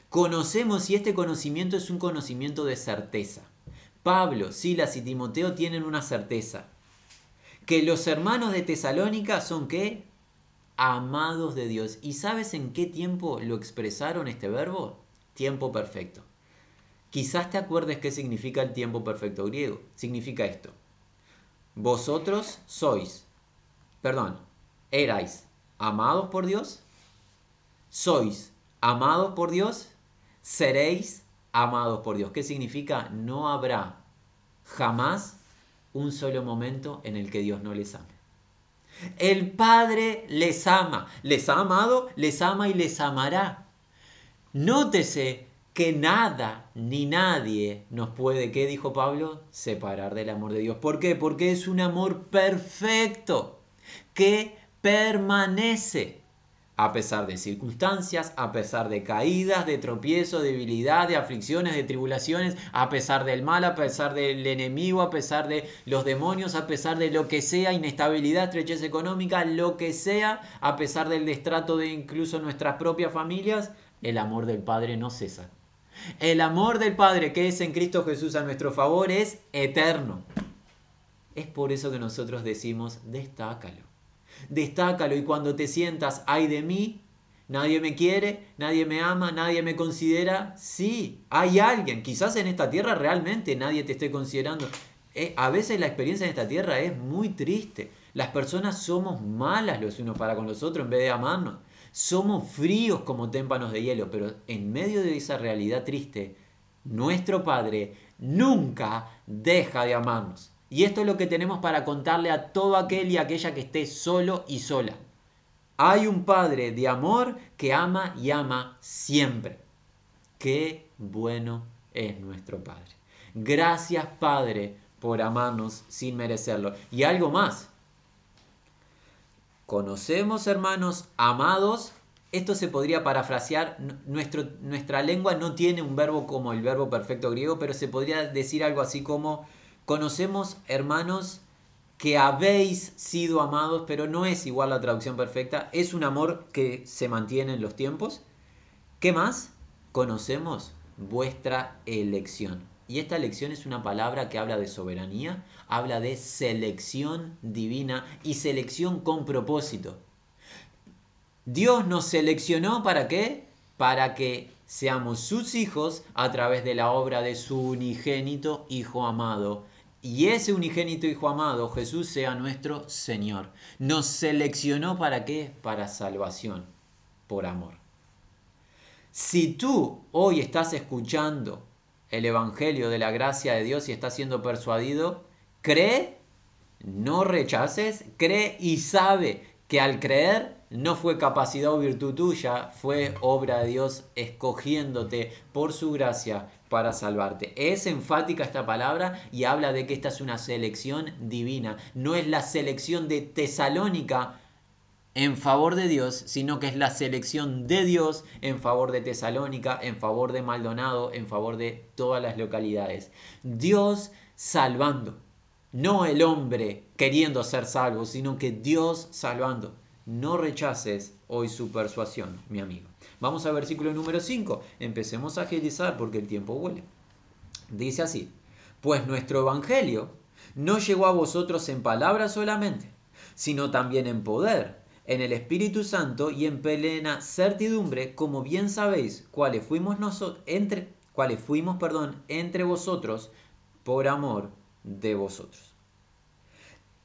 Conocemos y este conocimiento es un conocimiento de certeza. Pablo, Silas y Timoteo tienen una certeza. Que los hermanos de Tesalónica son qué? Amados de Dios. ¿Y sabes en qué tiempo lo expresaron este verbo? Tiempo perfecto. Quizás te acuerdes qué significa el tiempo perfecto griego. Significa esto. Vosotros sois, perdón, erais amados por Dios, sois amados por Dios seréis amados por Dios. ¿Qué significa? No habrá jamás un solo momento en el que Dios no les ame. El Padre les ama, les ha amado, les ama y les amará. Nótese que nada ni nadie nos puede, ¿qué dijo Pablo? Separar del amor de Dios. ¿Por qué? Porque es un amor perfecto que permanece a pesar de circunstancias, a pesar de caídas, de tropiezos, debilidad, de aflicciones, de tribulaciones, a pesar del mal, a pesar del enemigo, a pesar de los demonios, a pesar de lo que sea, inestabilidad, estrechez económica, lo que sea, a pesar del destrato de incluso nuestras propias familias, el amor del Padre no cesa. El amor del Padre que es en Cristo Jesús a nuestro favor es eterno. Es por eso que nosotros decimos, destácalo Destácalo y cuando te sientas, ay de mí, nadie me quiere, nadie me ama, nadie me considera. Sí, hay alguien, quizás en esta tierra realmente nadie te esté considerando. Eh, a veces la experiencia en esta tierra es muy triste. Las personas somos malas los unos para con los otros en vez de amarnos. Somos fríos como témpanos de hielo, pero en medio de esa realidad triste, nuestro Padre nunca deja de amarnos. Y esto es lo que tenemos para contarle a todo aquel y aquella que esté solo y sola. Hay un Padre de amor que ama y ama siempre. Qué bueno es nuestro Padre. Gracias Padre por amarnos sin merecerlo. Y algo más. Conocemos, hermanos, amados. Esto se podría parafrasear. Nuestra lengua no tiene un verbo como el verbo perfecto griego, pero se podría decir algo así como Conocemos, hermanos, que habéis sido amados, pero no es igual la traducción perfecta, es un amor que se mantiene en los tiempos. ¿Qué más? Conocemos vuestra elección. Y esta elección es una palabra que habla de soberanía, habla de selección divina y selección con propósito. Dios nos seleccionó para qué? Para que seamos sus hijos a través de la obra de su unigénito Hijo amado y ese unigénito Hijo amado, Jesús, sea nuestro Señor. Nos seleccionó para qué? Para salvación, por amor. Si tú hoy estás escuchando el Evangelio de la gracia de Dios y estás siendo persuadido, cree, no rechaces, cree y sabe que al creer no fue capacidad o virtud tuya, fue obra de Dios escogiéndote por su gracia para salvarte. Es enfática esta palabra y habla de que esta es una selección divina. No es la selección de Tesalónica en favor de Dios, sino que es la selección de Dios en favor de Tesalónica, en favor de Maldonado, en favor de todas las localidades. Dios salvando. No el hombre queriendo ser salvo, sino que Dios salvando. No rechaces hoy su persuasión, mi amigo. Vamos al versículo número 5. Empecemos a agilizar porque el tiempo huele. Dice así, pues nuestro Evangelio no llegó a vosotros en palabras solamente, sino también en poder, en el Espíritu Santo y en plena certidumbre, como bien sabéis, cuáles fuimos nosotros entre cuáles fuimos, perdón, entre vosotros por amor de vosotros.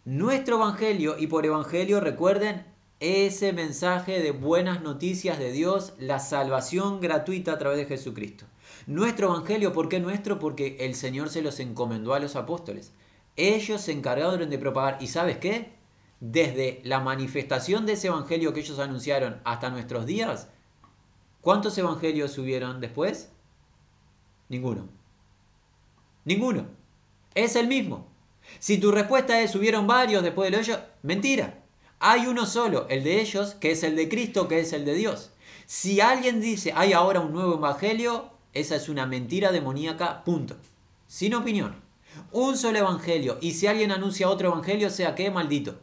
Nuestro evangelio y por evangelio recuerden ese mensaje de buenas noticias de Dios, la salvación gratuita a través de Jesucristo. Nuestro evangelio, ¿por qué nuestro? Porque el Señor se los encomendó a los apóstoles. Ellos se encargaron de propagar. ¿Y sabes qué? Desde la manifestación de ese evangelio que ellos anunciaron hasta nuestros días, ¿cuántos evangelios subieron después? Ninguno. Ninguno. Es el mismo. Si tu respuesta es subieron varios después de lo ellos, mentira. Hay uno solo, el de ellos, que es el de Cristo, que es el de Dios. Si alguien dice hay ahora un nuevo evangelio, esa es una mentira demoníaca, punto. Sin opinión. Un solo evangelio. Y si alguien anuncia otro evangelio, sea que maldito.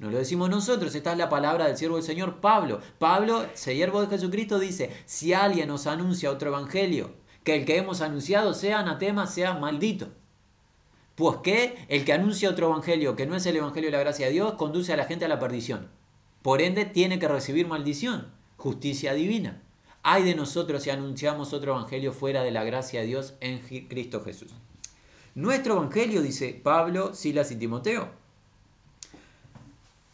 No lo decimos nosotros, esta es la palabra del siervo del Señor Pablo. Pablo, siervo de Jesucristo, dice, si alguien nos anuncia otro evangelio, que el que hemos anunciado sea anatema, sea maldito. Pues que el que anuncia otro evangelio que no es el evangelio de la gracia de Dios conduce a la gente a la perdición. Por ende tiene que recibir maldición, justicia divina. Hay de nosotros si anunciamos otro evangelio fuera de la gracia de Dios en Cristo Jesús. Nuestro evangelio, dice Pablo, Silas y Timoteo.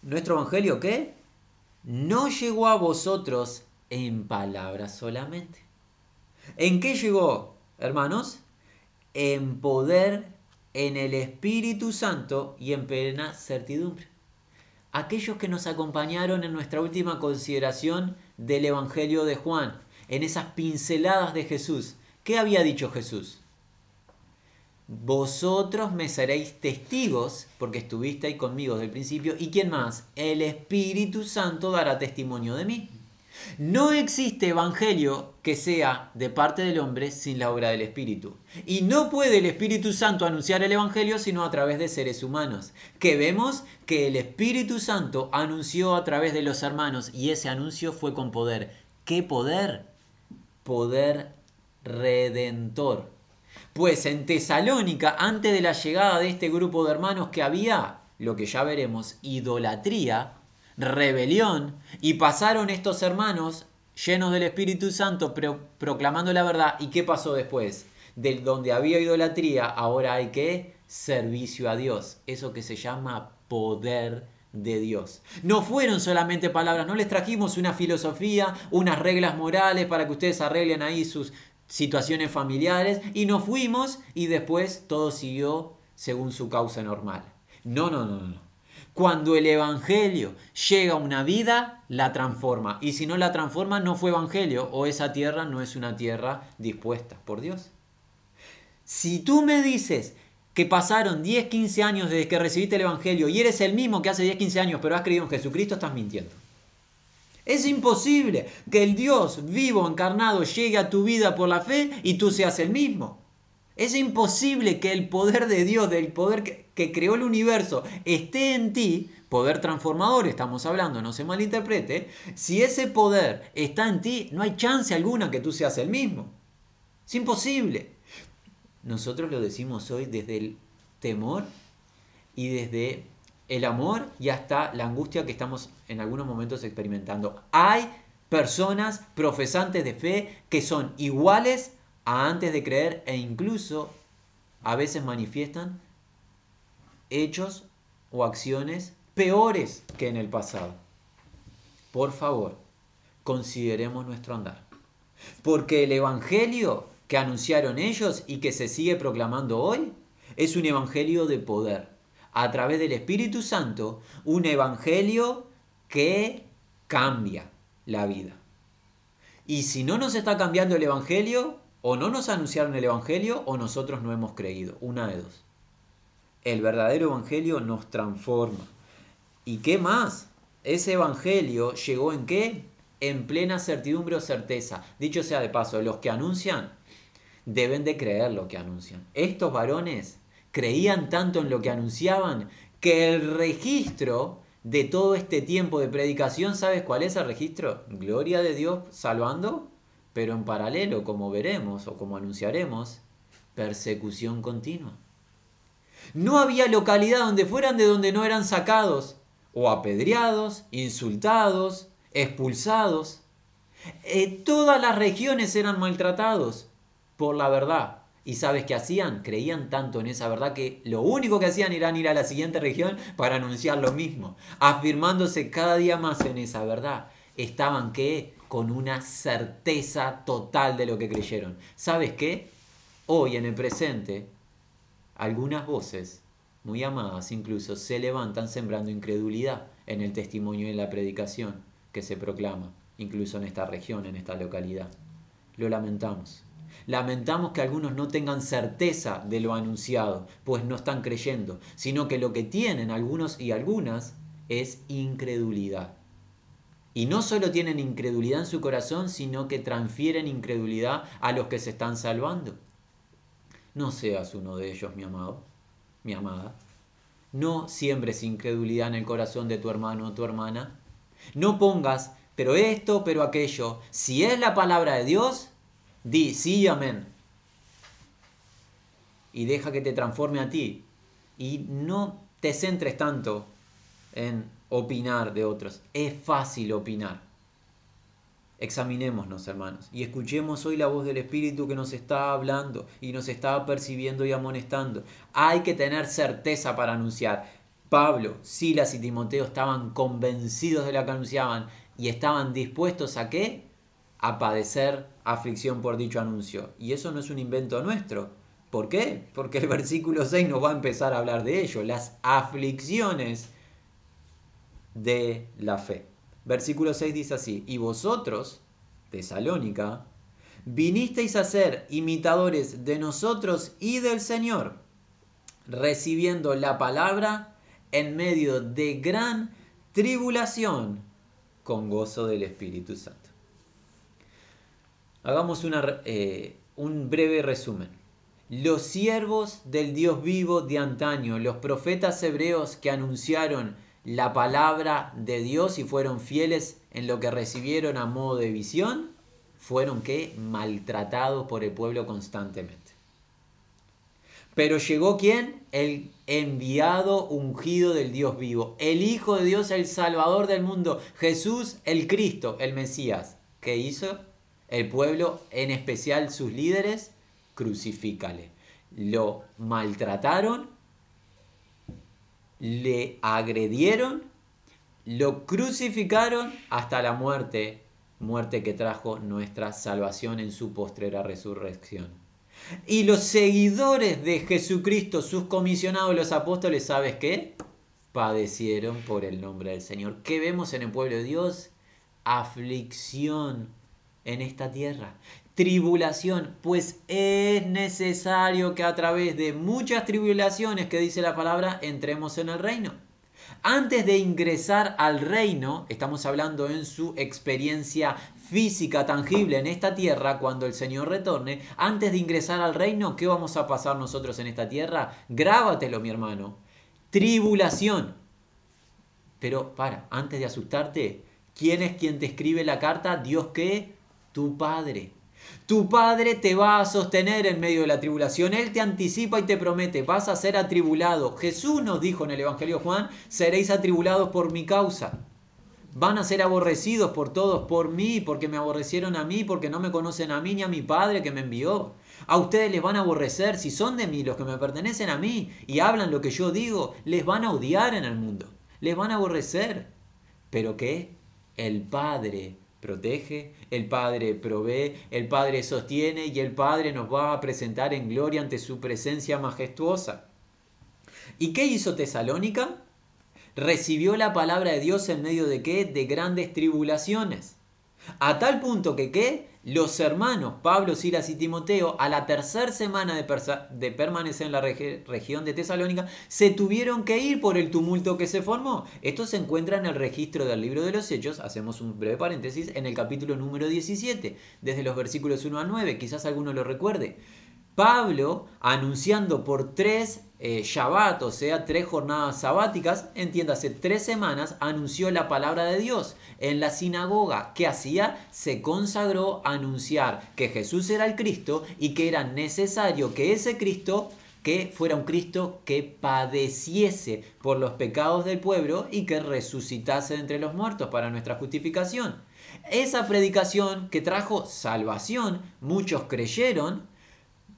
Nuestro evangelio qué? No llegó a vosotros en palabras solamente. ¿En qué llegó, hermanos? En poder en el Espíritu Santo y en plena certidumbre. Aquellos que nos acompañaron en nuestra última consideración del Evangelio de Juan, en esas pinceladas de Jesús, ¿qué había dicho Jesús? vosotros me seréis testigos, porque estuvisteis conmigo desde el principio, y quién más, el Espíritu Santo dará testimonio de mí. No existe evangelio que sea de parte del hombre sin la obra del Espíritu. Y no puede el Espíritu Santo anunciar el evangelio sino a través de seres humanos. Que vemos que el Espíritu Santo anunció a través de los hermanos y ese anuncio fue con poder. ¿Qué poder? Poder redentor. Pues en Tesalónica, antes de la llegada de este grupo de hermanos que había, lo que ya veremos, idolatría, rebelión, y pasaron estos hermanos llenos del Espíritu Santo proclamando la verdad. ¿Y qué pasó después? De donde había idolatría, ahora hay que servicio a Dios. Eso que se llama poder de Dios. No fueron solamente palabras, no les trajimos una filosofía, unas reglas morales para que ustedes arreglen ahí sus situaciones familiares y nos fuimos y después todo siguió según su causa normal. No, no, no, no. Cuando el Evangelio llega a una vida, la transforma. Y si no la transforma, no fue Evangelio o esa tierra no es una tierra dispuesta por Dios. Si tú me dices que pasaron 10, 15 años desde que recibiste el Evangelio y eres el mismo que hace 10, 15 años, pero has creído en Jesucristo, estás mintiendo. Es imposible que el Dios vivo, encarnado, llegue a tu vida por la fe y tú seas el mismo. Es imposible que el poder de Dios, del poder que, creó el universo, esté en ti, poder transformador estamos hablando, no se malinterprete, si ese poder está en ti, no hay chance alguna que tú seas el mismo. Es imposible. Nosotros lo decimos hoy desde el temor y desde el amor y hasta la angustia que estamos en algunos momentos experimentando. Hay personas profesantes de fe que son iguales antes de creer e incluso a veces manifiestan hechos o acciones peores que en el pasado. Por favor, consideremos nuestro andar. Porque el Evangelio que anunciaron ellos y que se sigue proclamando hoy es un Evangelio de poder. A través del Espíritu Santo, un Evangelio que cambia la vida. Y si no nos está cambiando el Evangelio, o no nos anunciaron el Evangelio o nosotros no hemos creído. Una de dos. El verdadero Evangelio nos transforma. ¿Y qué más? Ese Evangelio llegó en qué? En plena certidumbre o certeza. Dicho sea de paso, los que anuncian deben de creer lo que anuncian. Estos varones creían tanto en lo que anunciaban que el registro de todo este tiempo de predicación, ¿sabes cuál es el registro? Gloria de Dios salvando pero en paralelo, como veremos o como anunciaremos, persecución continua. No había localidad donde fueran de donde no eran sacados, o apedreados, insultados, expulsados. Eh, todas las regiones eran maltratados por la verdad. ¿Y sabes qué hacían? Creían tanto en esa verdad que lo único que hacían era ir a la siguiente región para anunciar lo mismo, afirmándose cada día más en esa verdad. Estaban que con una certeza total de lo que creyeron. ¿Sabes qué? Hoy en el presente, algunas voces, muy amadas incluso, se levantan sembrando incredulidad en el testimonio y la predicación que se proclama, incluso en esta región, en esta localidad. Lo lamentamos. Lamentamos que algunos no tengan certeza de lo anunciado, pues no están creyendo, sino que lo que tienen algunos y algunas es incredulidad. Y no solo tienen incredulidad en su corazón, sino que transfieren incredulidad a los que se están salvando. No seas uno de ellos, mi amado, mi amada. No siembres incredulidad en el corazón de tu hermano o tu hermana. No pongas, pero esto, pero aquello. Si es la palabra de Dios, di sí y amén. Y deja que te transforme a ti. Y no te centres tanto en opinar de otros. Es fácil opinar. Examinémonos, hermanos, y escuchemos hoy la voz del Espíritu que nos está hablando y nos está percibiendo y amonestando. Hay que tener certeza para anunciar. Pablo, Silas y Timoteo estaban convencidos de lo que anunciaban y estaban dispuestos a qué? A padecer aflicción por dicho anuncio. Y eso no es un invento nuestro. ¿Por qué? Porque el versículo 6 nos va a empezar a hablar de ello. Las aflicciones de la fe. Versículo 6 dice así, y vosotros, Tesalónica, vinisteis a ser imitadores de nosotros y del Señor, recibiendo la palabra en medio de gran tribulación con gozo del Espíritu Santo. Hagamos eh, un breve resumen. Los siervos del Dios vivo de antaño, los profetas hebreos que anunciaron la palabra de Dios y fueron fieles en lo que recibieron a modo de visión, fueron que maltratados por el pueblo constantemente. Pero llegó quién? El enviado ungido del Dios vivo, el Hijo de Dios, el Salvador del mundo, Jesús el Cristo, el Mesías. ¿Qué hizo? El pueblo, en especial sus líderes, crucifícale. Lo maltrataron, le agredieron, lo crucificaron hasta la muerte, muerte que trajo nuestra salvación en su postrera resurrección. Y los seguidores de Jesucristo, sus comisionados, los apóstoles, ¿sabes qué? Padecieron por el nombre del Señor. ¿Qué vemos en el pueblo de Dios? Aflicción en esta tierra tribulación, pues es necesario que a través de muchas tribulaciones que dice la palabra entremos en el reino. Antes de ingresar al reino, estamos hablando en su experiencia física tangible en esta tierra cuando el Señor retorne, antes de ingresar al reino, ¿qué vamos a pasar nosotros en esta tierra? Grábatelo, mi hermano. Tribulación. Pero para, antes de asustarte, ¿quién es quien te escribe la carta? Dios que tu Padre. Tu Padre te va a sostener en medio de la tribulación. Él te anticipa y te promete, vas a ser atribulado. Jesús nos dijo en el Evangelio de Juan, seréis atribulados por mi causa. Van a ser aborrecidos por todos, por mí, porque me aborrecieron a mí, porque no me conocen a mí ni a mi Padre que me envió. A ustedes les van a aborrecer si son de mí, los que me pertenecen a mí, y hablan lo que yo digo, les van a odiar en el mundo, les van a aborrecer. Pero que el Padre protege, el Padre provee, el Padre sostiene y el Padre nos va a presentar en gloria ante su presencia majestuosa. ¿Y qué hizo Tesalónica? Recibió la palabra de Dios en medio de qué? De grandes tribulaciones. A tal punto que qué? Los hermanos Pablo, Silas y Timoteo, a la tercera semana de, permanecer en la región de Tesalónica, se tuvieron que ir por el tumulto que se formó. Esto se encuentra en el registro del libro de los Hechos, hacemos un breve paréntesis, en el capítulo número 17, desde los versículos 1 a 9, quizás alguno lo recuerde. Pablo anunciando por tres eh, Shabbat, o sea, tres jornadas sabáticas, entiéndase, tres semanas, anunció la palabra de Dios en la sinagoga. ¿Qué hacía? Se consagró a anunciar que Jesús era el Cristo y que era necesario que ese Cristo que fuera un Cristo que padeciese por los pecados del pueblo y que resucitase entre los muertos para nuestra justificación. Esa predicación que trajo salvación, muchos creyeron,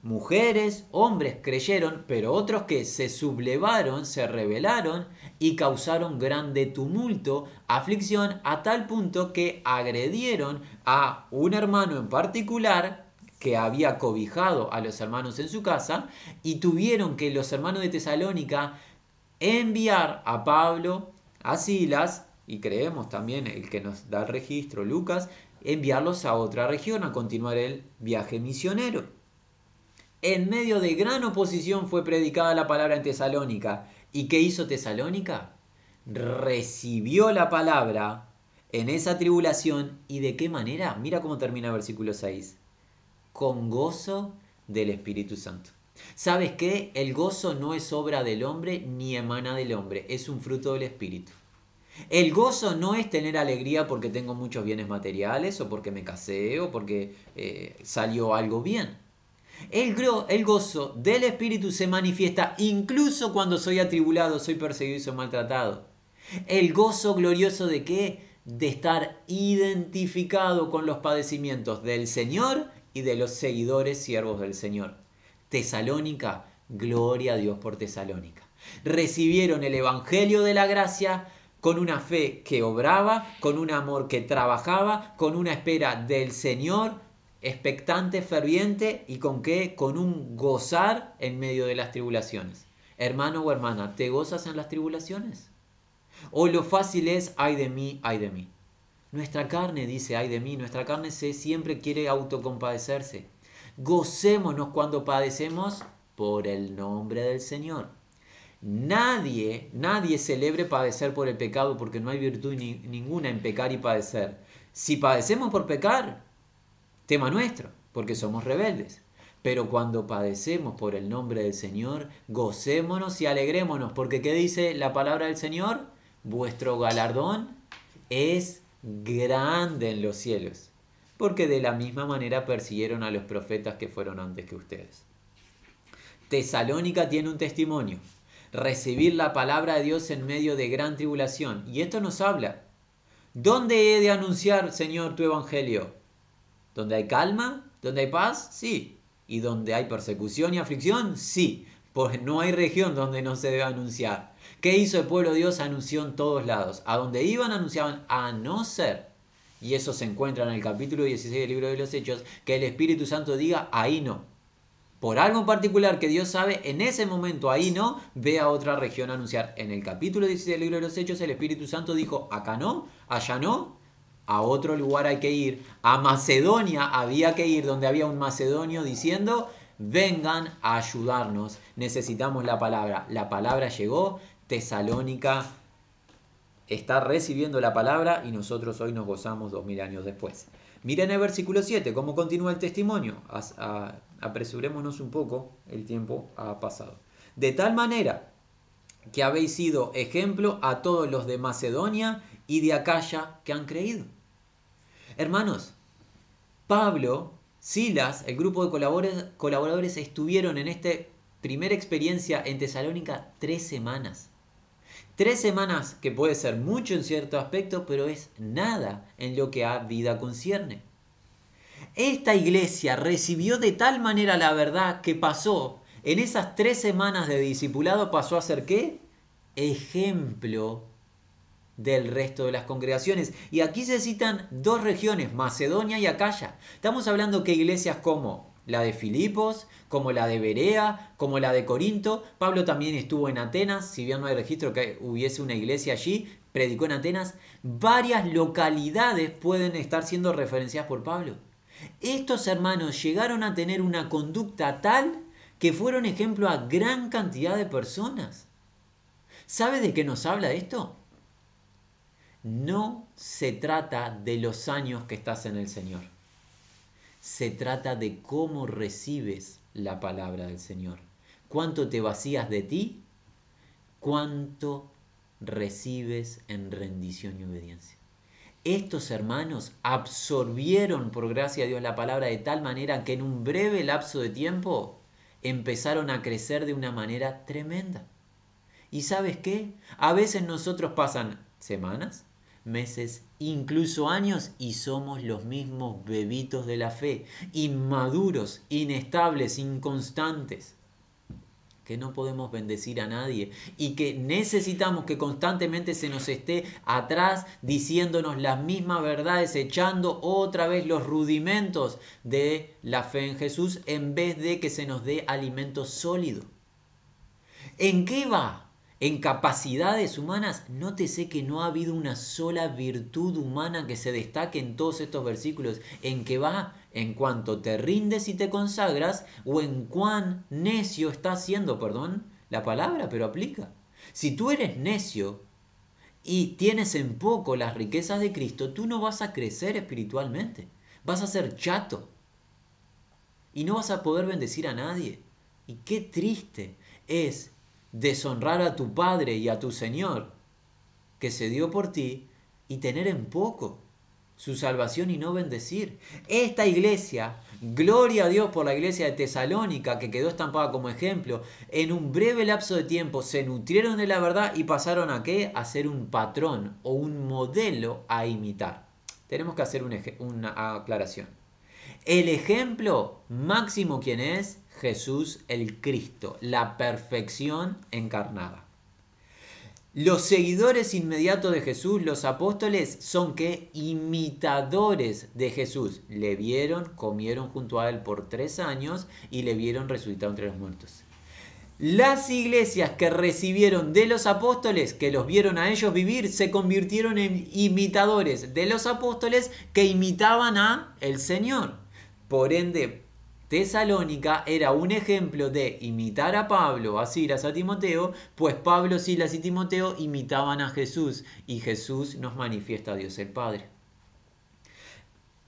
Mujeres, hombres creyeron, pero otros que se sublevaron, se rebelaron y causaron grande tumulto, aflicción, a tal punto que agredieron a un hermano en particular que había cobijado a los hermanos en su casa y tuvieron que los hermanos de Tesalónica enviar a Pablo, a Silas, y creemos también el que nos da el registro, Lucas, enviarlos a otra región a continuar el viaje misionero. En medio de gran oposición fue predicada la palabra en Tesalónica. ¿Y qué hizo Tesalónica? Recibió la palabra en esa tribulación. ¿Y de qué manera? Mira cómo termina el versículo 6. Con gozo del Espíritu Santo. ¿Sabes qué? El gozo no es obra del hombre ni emana del hombre, es un fruto del Espíritu. El gozo no es tener alegría porque tengo muchos bienes materiales o porque me casé o porque eh, salió algo bien. El, gozo del Espíritu se manifiesta incluso cuando soy atribulado, soy perseguido y soy maltratado. El gozo glorioso de qué? De estar identificado con los padecimientos del Señor y de los seguidores siervos del Señor. Tesalónica, gloria a Dios por Tesalónica. Recibieron el Evangelio de la gracia con una fe que obraba, con un amor que trabajaba, con una espera del Señor expectante, ferviente y con qué? Con un gozar en medio de las tribulaciones. Hermano o hermana, ¿te gozas en las tribulaciones? ¿O lo fácil es, ay de mí, ay de mí? Nuestra carne, dice, ay de mí, nuestra carne se, siempre quiere autocompadecerse. Gocémonos cuando padecemos por el nombre del Señor. Nadie, nadie celebre padecer por el pecado porque no hay virtud ninguna en pecar y padecer. Si padecemos por pecar, tema nuestro, porque somos rebeldes. Pero cuando padecemos por el nombre del Señor, gocémonos y alegrémonos, porque ¿qué dice la palabra del Señor? Vuestro galardón es grande en los cielos, porque de la misma manera persiguieron a los profetas que fueron antes que ustedes. Tesalónica tiene un testimonio, recibir la palabra de Dios en medio de gran tribulación, y esto nos habla. ¿Dónde he de anunciar, Señor, tu evangelio? ¿Donde hay calma? ¿Donde hay paz? Sí, y donde hay persecución y aflicción, sí, pues no hay región donde no se debe anunciar. ¿Qué hizo el pueblo de Dios? Anunció en todos lados. A donde iban anunciaban, a no ser, y eso se encuentra en el capítulo 16 del libro de los Hechos, que el Espíritu Santo diga, ahí no. Por algo particular que Dios sabe, en ese momento ahí no, ve a otra región anunciar. En el capítulo 16 del libro de los Hechos, el Espíritu Santo dijo, acá no, allá no, a otro lugar hay que ir. A Macedonia había que ir, donde había un macedonio diciendo, vengan a ayudarnos, necesitamos la palabra. La palabra llegó, Tesalónica está recibiendo la palabra y nosotros hoy nos gozamos dos mil años después. Miren el versículo 7, cómo continúa el testimonio. apresurémonos un poco, el tiempo ha pasado. De tal manera que habéis sido ejemplo a todos los de Macedonia y de Acaya que han creído. Hermanos, Pablo, Silas, el grupo de colaboradores, estuvieron en esta primera experiencia en Tesalónica tres semanas. Tres semanas que puede ser mucho en cierto aspecto, pero es nada en lo que a vida concierne. Esta iglesia recibió de tal manera la verdad que pasó, en esas tres semanas de discipulado pasó a ser qué? Ejemplo del resto de las congregaciones. Y aquí se citan dos regiones, Macedonia y Acaya. Estamos hablando que iglesias como la de Filipos, como la de Berea, como la de Corinto. Pablo también estuvo en Atenas, si bien no hay registro que hubiese una iglesia allí, predicó en Atenas. Varias localidades pueden estar siendo referenciadas por Pablo. Estos hermanos llegaron a tener una conducta tal que fueron ejemplo a gran cantidad de personas. ¿Sabe de qué nos habla esto? No se trata de los años que estás en el Señor. Se trata de cómo recibes la palabra del Señor. Cuánto te vacías de ti, cuánto recibes en rendición y obediencia. Estos hermanos absorbieron por gracia de Dios la palabra de tal manera que en un breve lapso de tiempo empezaron a crecer de una manera tremenda. ¿Y sabes qué? A veces nosotros pasan semanas, meses, incluso años, y somos los mismos bebitos de la fe, inmaduros, inestables, inconstantes, que no podemos bendecir a nadie y que necesitamos que constantemente se nos esté atrás diciéndonos las mismas verdades, echando otra vez los rudimentos de la fe en Jesús en vez de que se nos dé alimento sólido. ¿En qué va en capacidades humanas, nótese que no ha habido una sola virtud humana que se destaque en todos estos versículos, en que va en cuanto te rindes y te consagras, o en cuán necio estás siendo, perdón, la palabra, pero aplica. Si tú eres necio y tienes en poco las riquezas de Cristo, tú no vas a crecer espiritualmente, vas a ser chato. Y no vas a poder bendecir a nadie. Y qué triste es deshonrar a tu Padre y a tu Señor, que se dio por ti, y tener en poco su salvación y no bendecir. Esta iglesia, gloria a Dios por la iglesia de Tesalónica, que quedó estampada como ejemplo, en un breve lapso de tiempo se nutrieron de la verdad y pasaron a qué? A ser un patrón o un modelo a imitar. Tenemos que hacer una aclaración. El ejemplo máximo, ¿quién es? Jesús el Cristo, la perfección encarnada. Los seguidores inmediatos de Jesús, los apóstoles, son que imitadores de Jesús. Le vieron, comieron junto a él por tres años y le vieron resucitado entre los muertos. las iglesias que recibieron de los apóstoles, que los vieron a ellos vivir, se convirtieron en imitadores de los apóstoles que imitaban a el Señor. Por ende, Tesalónica era un ejemplo de imitar a Pablo, a Silas, a Timoteo, pues Pablo, Silas y Timoteo imitaban a Jesús y Jesús nos manifiesta a Dios el Padre.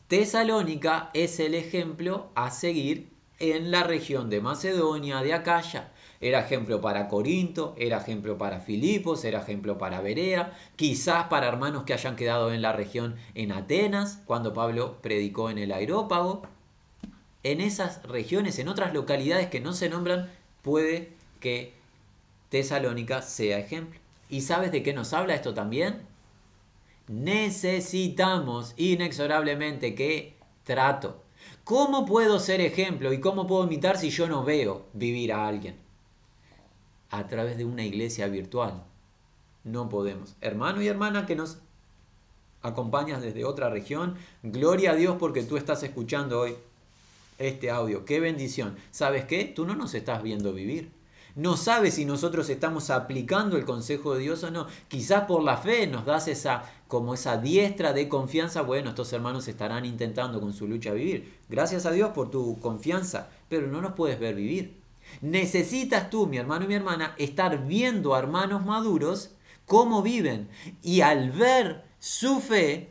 Tesalónica es el ejemplo a seguir en la región de Macedonia, de Acaya. Era ejemplo para Corinto, era ejemplo para Filipos, era ejemplo para Berea, quizás para hermanos que hayan quedado en la región en Atenas, cuando Pablo predicó en el Aerópago. En esas regiones, en otras localidades que no se nombran, puede que Tesalónica sea ejemplo. ¿Y sabes de qué nos habla esto también? Necesitamos inexorablemente que trato. ¿Cómo puedo ser ejemplo y cómo puedo imitar si yo no veo vivir a alguien? a través de una iglesia virtual. No podemos. Hermano y hermana que nos acompañas desde otra región, gloria a Dios porque tú estás escuchando hoy este audio. Qué bendición. ¿Sabes qué? Tú no nos estás viendo vivir. No sabes si nosotros estamos aplicando el consejo de Dios o no. Quizás por la fe nos das esa como esa diestra de confianza. Bueno, estos hermanos estarán intentando con su lucha vivir. Gracias a Dios por tu confianza, pero no nos puedes ver vivir. Necesitas tú, mi hermano y mi hermana, estar viendo a hermanos maduros cómo viven. Y al ver su fe,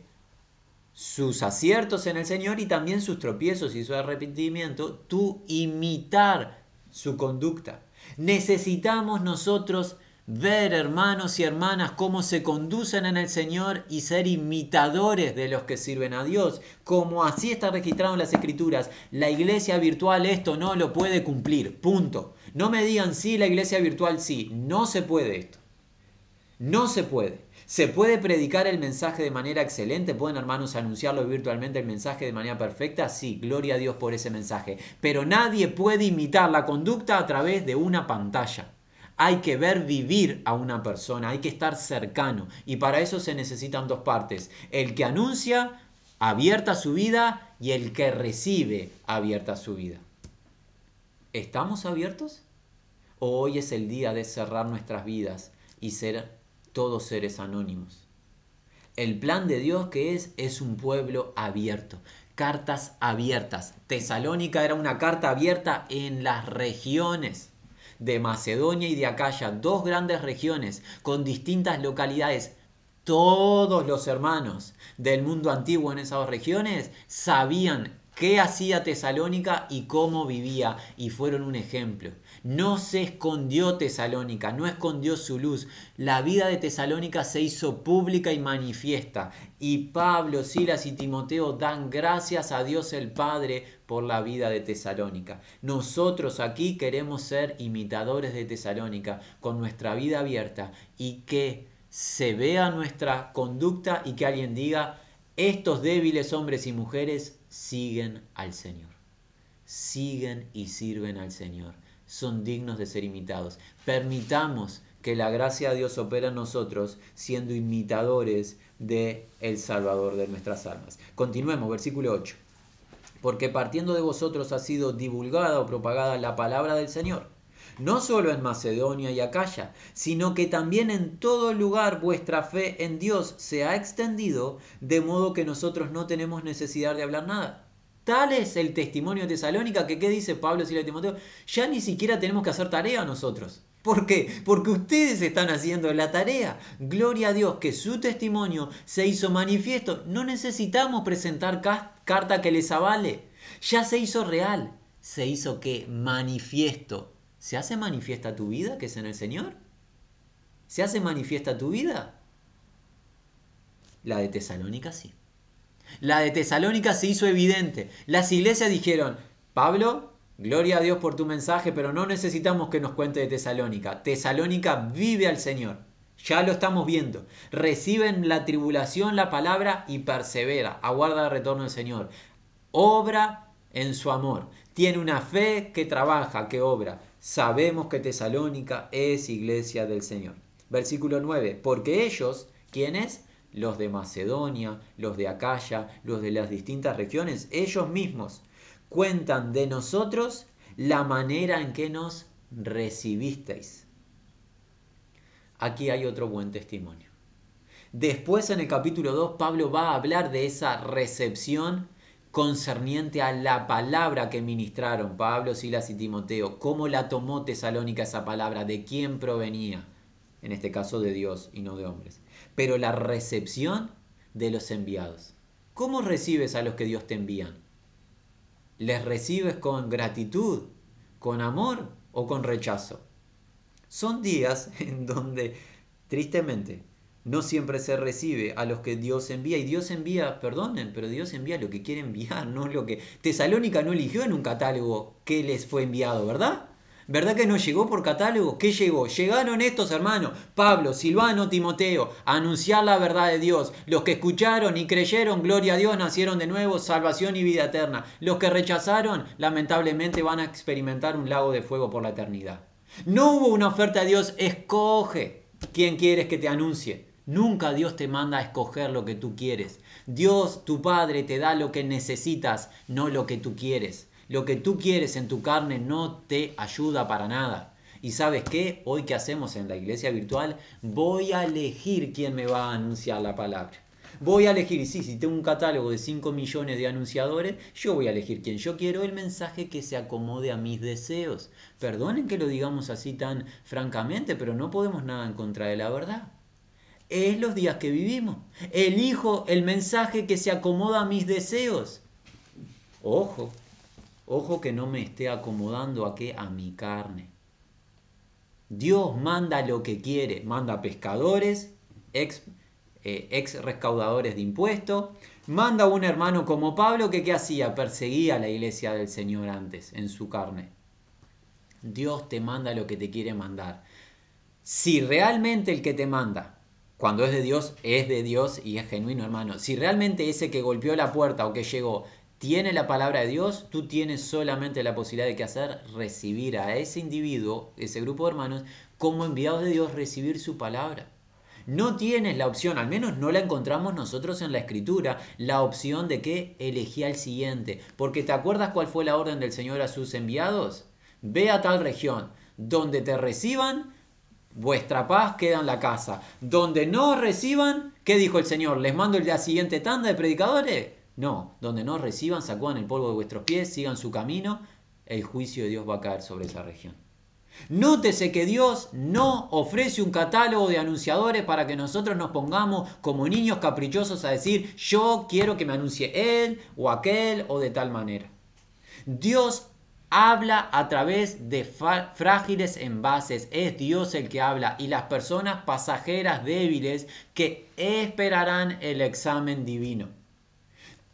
sus aciertos en el Señor y también sus tropiezos y su arrepentimiento, tú imitar su conducta. Necesitamos nosotros ver hermanos y hermanas cómo se conducen en el Señor y ser imitadores de los que sirven a Dios, como así está registrado en las escrituras. La iglesia virtual esto no lo puede cumplir, punto. No me digan sí, la iglesia virtual sí, no se puede esto. No se puede. ¿Se puede predicar el mensaje de manera excelente? ¿Pueden hermanos anunciarlo virtualmente el mensaje de manera perfecta? Sí, gloria a Dios por ese mensaje. Pero nadie puede imitar la conducta a través de una pantalla. Hay que ver vivir a una persona, hay que estar cercano. Y para eso se necesitan dos partes. El que anuncia abierta su vida y el que recibe abierta su vida. ¿Estamos abiertos? ¿O hoy es el día de cerrar nuestras vidas y ser todos seres anónimos? El plan de Dios que es es un pueblo abierto, cartas abiertas. Tesalónica era una carta abierta en las regiones de Macedonia y de Acaya, dos grandes regiones con distintas localidades. Todos los hermanos del mundo antiguo en esas regiones sabían qué hacía Tesalónica y cómo vivía y fueron un ejemplo. No se escondió Tesalónica, no escondió su luz. La vida de Tesalónica se hizo pública y manifiesta. Y Pablo, Silas y Timoteo dan gracias a Dios el Padre por la vida de Tesalónica. Nosotros aquí queremos ser imitadores de Tesalónica con nuestra vida abierta y que se vea nuestra conducta y que alguien diga, estos débiles hombres y mujeres siguen al Señor. Siguen y sirven al Señor son dignos de ser imitados. Permitamos que la gracia de Dios opera en nosotros siendo imitadores de el Salvador de nuestras almas. Continuemos, versículo 8. Porque partiendo de vosotros ha sido divulgada o propagada la palabra del Señor, no solo en Macedonia y Acaya, sino que también en todo lugar vuestra fe en Dios se ha extendido, de modo que nosotros no tenemos necesidad de hablar nada Tal es el testimonio de Tesalónica que, ¿qué dice Pablo y Timoteo? Ya ni siquiera tenemos que hacer tarea nosotros. ¿Por qué? Porque ustedes están haciendo la tarea. Gloria a Dios que su testimonio se hizo manifiesto. No necesitamos presentar carta que les avale. Ya se hizo real. Se hizo que manifiesto. ¿Se hace manifiesta tu vida que es en el Señor? ¿Se hace manifiesta tu vida? La de Tesalónica sí. La de Tesalónica se hizo evidente. Las iglesias dijeron, Pablo, gloria a Dios por tu mensaje, pero no necesitamos que nos cuente de Tesalónica. Tesalónica vive al Señor. Ya lo estamos viendo. Reciben la tribulación, la palabra y persevera. Aguarda el retorno del Señor. Obra en su amor. Tiene una fe que trabaja, que obra. Sabemos que Tesalónica es iglesia del Señor. Versículo 9. Porque ellos, ¿quiénes? Los de Macedonia, los de Acaya, los de las distintas regiones, ellos mismos cuentan de nosotros la manera en que nos recibisteis. Aquí hay otro buen testimonio. Después en el capítulo 2 Pablo va a hablar de esa recepción concerniente a la palabra que ministraron Pablo, Silas y Timoteo, cómo la tomó Tesalónica esa palabra, de quién provenía, en este caso de Dios y no de hombres. Pero la recepción de los enviados. ¿Cómo recibes a los que Dios te envía? ¿Les recibes con gratitud, con amor o con rechazo? Son días <laughs> en donde, tristemente, no siempre se recibe a los que Dios envía. Y Dios envía, perdonen, pero Dios envía lo que quiere enviar, <laughs> no lo que... Tesalónica no eligió en un catálogo qué les fue enviado, ¿verdad? ¿Verdad que no llegó por catálogo? ¿Qué llegó? Llegaron estos hermanos, Pablo, Silvano, Timoteo, a anunciar la verdad de Dios. Los que escucharon y creyeron, gloria a Dios, nacieron de nuevo, salvación y vida eterna. Los que rechazaron, lamentablemente van a experimentar un lago de fuego por la eternidad. No hubo una oferta de Dios, escoge quién quieres que te anuncie. Nunca Dios te manda a escoger lo que tú quieres. Dios, tu Padre, te da lo que necesitas, no lo que tú quieres. Lo que tú quieres en tu carne no te ayuda para nada. ¿Y sabes qué? Hoy que hacemos en la iglesia virtual, voy a elegir quién me va a anunciar la palabra. Voy a elegir, y sí, si tengo un catálogo de 5 millones de anunciadores, yo voy a elegir quien yo quiero, el mensaje que se acomode a mis deseos. Perdonen que lo digamos así tan francamente, pero no podemos nada en contra de la verdad es los días que vivimos. Elijo el mensaje que se acomoda a mis deseos. Ojo, ojo que no me esté acomodando a qué? A mi carne. Dios manda lo que quiere, manda pescadores, ex, eh, ex de impuestos, manda a un hermano como Pablo que qué hacía? Perseguía a la iglesia del Señor antes, en su carne. Dios te manda lo que te quiere mandar. Si realmente el que te manda cuando es de Dios, es de Dios y es genuino, hermano. Si realmente ese que golpeó la puerta o que llegó tiene la palabra de Dios, tú tienes solamente la posibilidad de que hacer recibir a ese individuo, ese grupo de hermanos, como enviados de Dios, recibir su palabra. No tienes la opción, al menos no la encontramos nosotros en la escritura, la opción de que elegí al siguiente. Porque ¿te acuerdas cuál fue la orden del Señor a sus enviados? Ve a tal región, donde te reciban, vuestra paz queda en la casa. Donde no reciban, ¿qué dijo el Señor? ¿Les mando el día siguiente tanda de predicadores? No, donde no reciban, sacudan el polvo de vuestros pies, sigan su camino, el juicio de Dios va a caer sobre esa región. Nótese que Dios no ofrece un catálogo de anunciadores para que nosotros nos pongamos como niños caprichosos a decir yo quiero que me anuncie él o aquel o de tal manera. Dios habla a través de frágiles envases. Es Dios el que habla y las personas pasajeras débiles que esperarán el examen divino.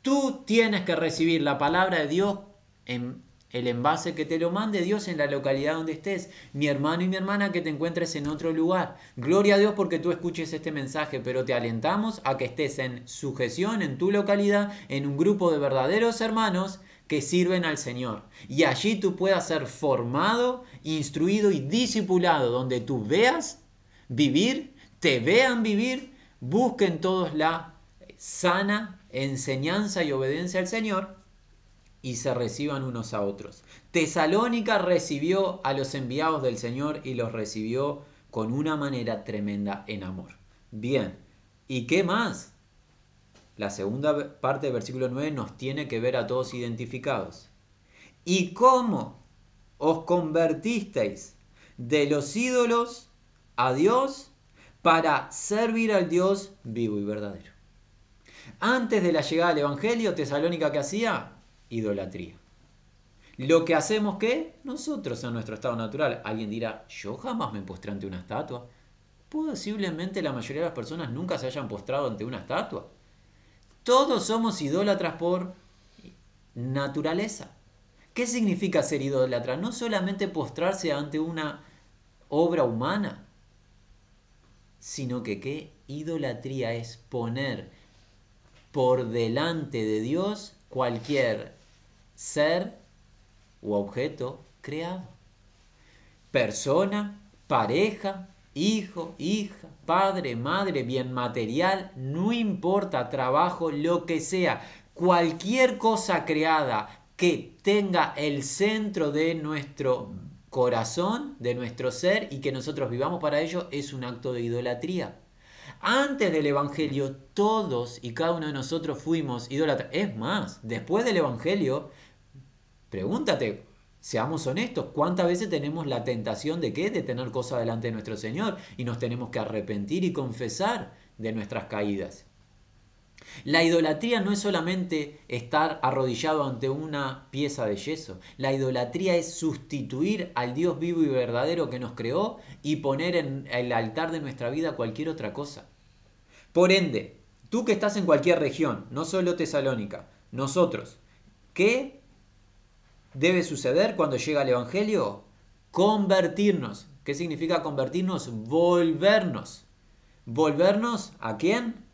Tú tienes que recibir la palabra de Dios en el envase que te lo mande Dios en la localidad donde estés. Mi hermano y mi hermana que te encuentres en otro lugar. Gloria a Dios porque tú escuches este mensaje, pero te alentamos a que estés en sujeción en tu localidad, en un grupo de verdaderos hermanos que sirven al Señor. Y allí tú puedas ser formado, instruido y discipulado, donde tú veas vivir, te vean vivir, busquen todos la sana enseñanza y obediencia al Señor y se reciban unos a otros. Tesalónica recibió a los enviados del Señor y los recibió con una manera tremenda en amor. Bien, ¿y qué más? La segunda parte del versículo 9 nos tiene que ver a todos identificados. ¿Y cómo os convertisteis de los ídolos a Dios para servir al Dios vivo y verdadero? Antes de la llegada del Evangelio, Tesalónica que hacía idolatría. Lo que hacemos que nosotros en nuestro estado natural. Alguien dirá, yo jamás me postré ante una estatua. Posiblemente la mayoría de las personas nunca se hayan postrado ante una estatua. Todos somos idólatras por naturaleza. ¿Qué significa ser idólatra? No solamente postrarse ante una obra humana, sino que qué idolatría es poner por delante de Dios cualquier ser u objeto creado. Persona, pareja, hijo, hija, padre, madre, bien material, no importa, trabajo, lo que sea, cualquier cosa creada que tenga el centro de nuestro corazón, de nuestro ser y que nosotros vivamos para ello es un acto de idolatría. Antes del Evangelio, todos y cada uno de nosotros fuimos idólatras. Es más, después del Evangelio, pregúntate, seamos honestos, ¿cuántas veces tenemos la tentación de qué? De tener cosas delante de nuestro Señor y nos tenemos que arrepentir y confesar de nuestras caídas. La idolatría no es solamente estar arrodillado ante una pieza de yeso. La idolatría es sustituir al Dios vivo y verdadero que nos creó y poner en el altar de nuestra vida cualquier otra cosa. Por ende, tú que estás en cualquier región, no solo Tesalónica, nosotros, ¿qué debe suceder cuando llega el Evangelio? Convertirnos. ¿Qué significa convertirnos? Volvernos. ¿Volvernos a quién?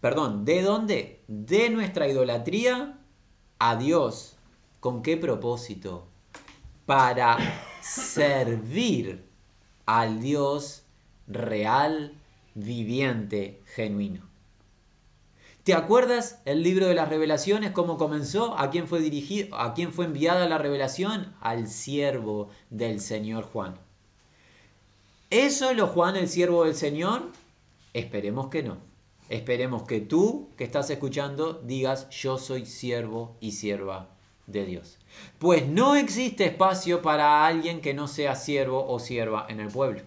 Perdón, ¿de dónde? De nuestra idolatría a Dios. ¿Con qué propósito? Para servir al Dios real, viviente, genuino. ¿Te acuerdas el libro de las revelaciones, cómo comenzó? ¿A quién fue dirigido? ¿A quién fue enviada la revelación? Al siervo del Señor Juan. ¿Eso lo Juan el siervo del Señor? Esperemos que no. Esperemos que tú que estás escuchando digas yo soy siervo y sierva de Dios. Pues no existe espacio para alguien que no sea siervo o sierva en el pueblo.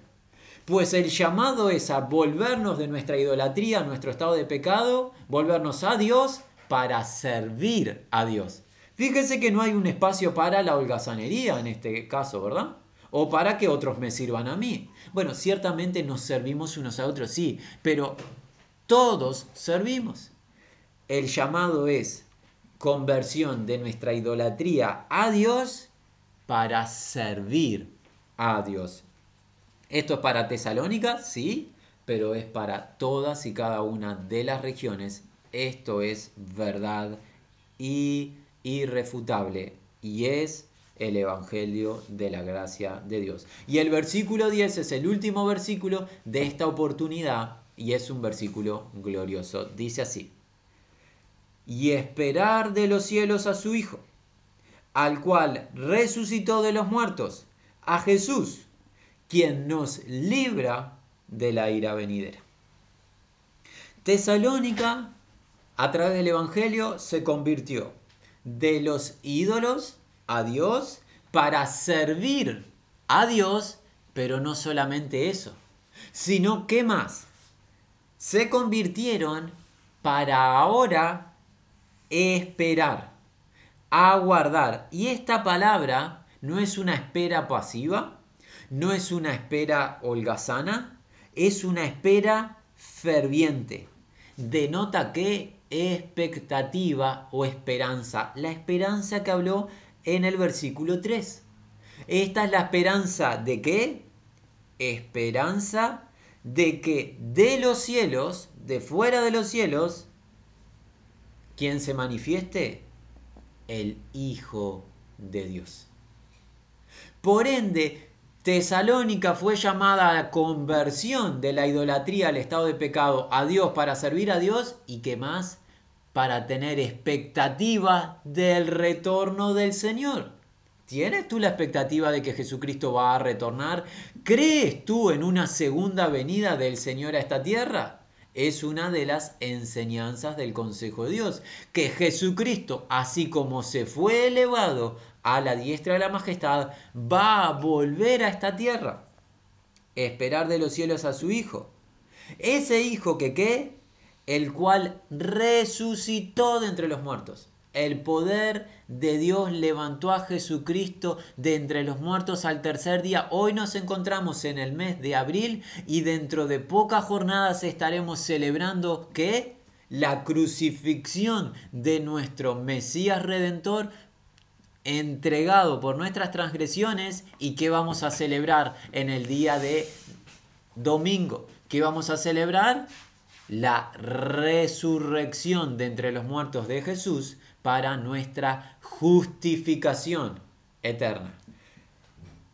Pues el llamado es a volvernos de nuestra idolatría, nuestro estado de pecado, volvernos a Dios para servir a Dios. Fíjese que no hay un espacio para la holgazanería en este caso, ¿verdad? O para que otros me sirvan a mí. Bueno, ciertamente nos servimos unos a otros, sí, pero todos servimos. El llamado es conversión de nuestra idolatría a Dios para servir a Dios. Esto es para Tesalónica, sí, pero es para todas y cada una de las regiones. Esto es verdad y irrefutable y es el Evangelio de la gracia de Dios. Y el versículo 10 es el último versículo de esta oportunidad y es un versículo glorioso. Dice así, y esperar de los cielos a su Hijo, al cual resucitó de los muertos, a Jesús, quien nos libra de la ira venidera. Tesalónica, a través del Evangelio, se convirtió de los ídolos a Dios para servir a Dios, pero no solamente eso, sino que más, se convirtieron para ahora esperar, aguardar. Y esta palabra no es una espera pasiva, no es una espera holgazana, es una espera ferviente. Denota que expectativa o esperanza. La esperanza que habló en el versículo 3. Esta es la esperanza de qué? Esperanza de que de los cielos, de fuera de los cielos, quien se manifieste, el Hijo de Dios. Por ende, Tesalónica fue llamada a conversión de la idolatría al estado de pecado a Dios para servir a Dios y que más para tener expectativa del retorno del Señor. ¿Tienes tú la expectativa de que Jesucristo va a retornar? ¿Crees tú en una segunda venida del Señor a esta tierra? Es una de las enseñanzas del consejo de Dios, que Jesucristo, así como se fue elevado a la diestra de la majestad, va a volver a esta tierra, esperar de los cielos a su Hijo. Ese Hijo que qué? El cual resucitó de entre los muertos. El poder de Dios levantó a Jesucristo de entre los muertos al tercer día. Hoy nos encontramos en el mes de abril y dentro de pocas jornadas estaremos celebrando que la crucifixión de nuestro Mesías Redentor entregado por nuestras transgresiones y que vamos a celebrar en el día de domingo. ¿Qué vamos a celebrar? La resurrección de entre los muertos de Jesús para nuestra justificación eterna.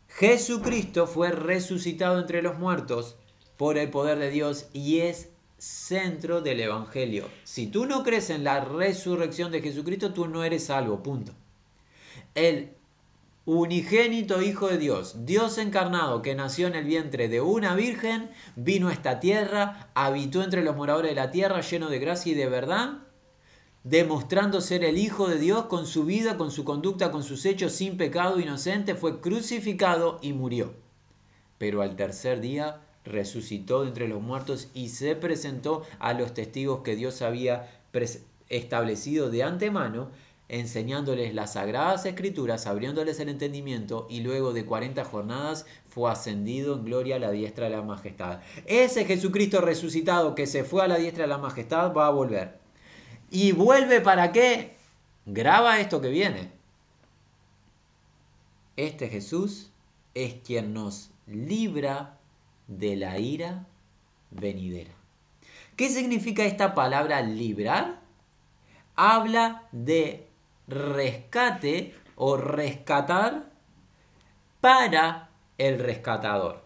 Jesucristo fue resucitado entre los muertos por el poder de Dios y es centro del Evangelio. Si tú no crees en la resurrección de Jesucristo, tú no eres salvo, punto. El unigénito Hijo de Dios, Dios encarnado que nació en el vientre de una virgen, vino a esta tierra, habitó entre los moradores de la tierra lleno de gracia y de verdad, demostrando ser el Hijo de Dios con su vida, con su conducta, con sus hechos sin pecado inocente, fue crucificado y murió. Pero al tercer día resucitó de entre los muertos y se presentó a los testigos que Dios había establecido de antemano enseñándoles las sagradas escrituras, abriéndoles el entendimiento y luego de 40 jornadas fue ascendido en gloria a la diestra de la majestad. Ese Jesucristo resucitado que se fue a la diestra de la majestad va a volver. ¿Y vuelve para qué? Graba esto que viene. Este Jesús es quien nos libra de la ira venidera. ¿Qué significa esta palabra librar? Habla de rescate o rescatar para el rescatador.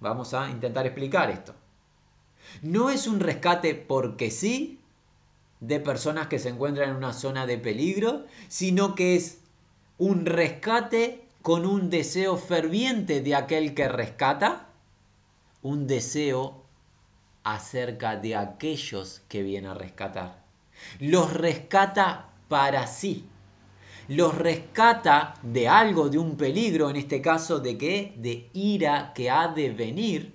Vamos a intentar explicar esto. No es un rescate porque sí de personas que se encuentran en una zona de peligro, sino que es un rescate con un deseo ferviente de aquel que rescata, un deseo acerca de aquellos que viene a rescatar. Los rescata para sí. Los rescata de algo, de un peligro, en este caso de qué? De ira que ha de venir.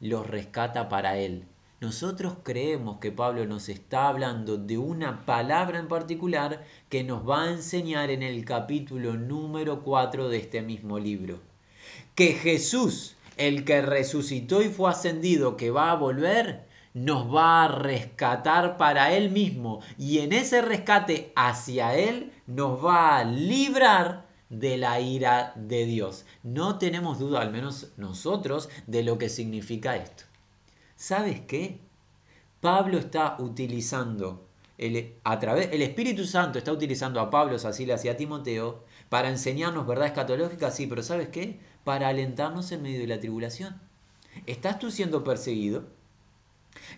Los rescata para él. Nosotros creemos que Pablo nos está hablando de una palabra en particular que nos va a enseñar en el capítulo número 4 de este mismo libro. Que Jesús, el que resucitó y fue ascendido, que va a volver, nos va a rescatar para Él mismo y en ese rescate hacia Él nos va a librar de la ira de Dios. No tenemos duda, al menos nosotros, de lo que significa esto. ¿Sabes qué? Pablo está utilizando, el, a través, el Espíritu Santo está utilizando a Pablo, a Silas y a Timoteo para enseñarnos verdad escatológica, sí, pero ¿sabes qué? Para alentarnos en medio de la tribulación. ¿Estás tú siendo perseguido?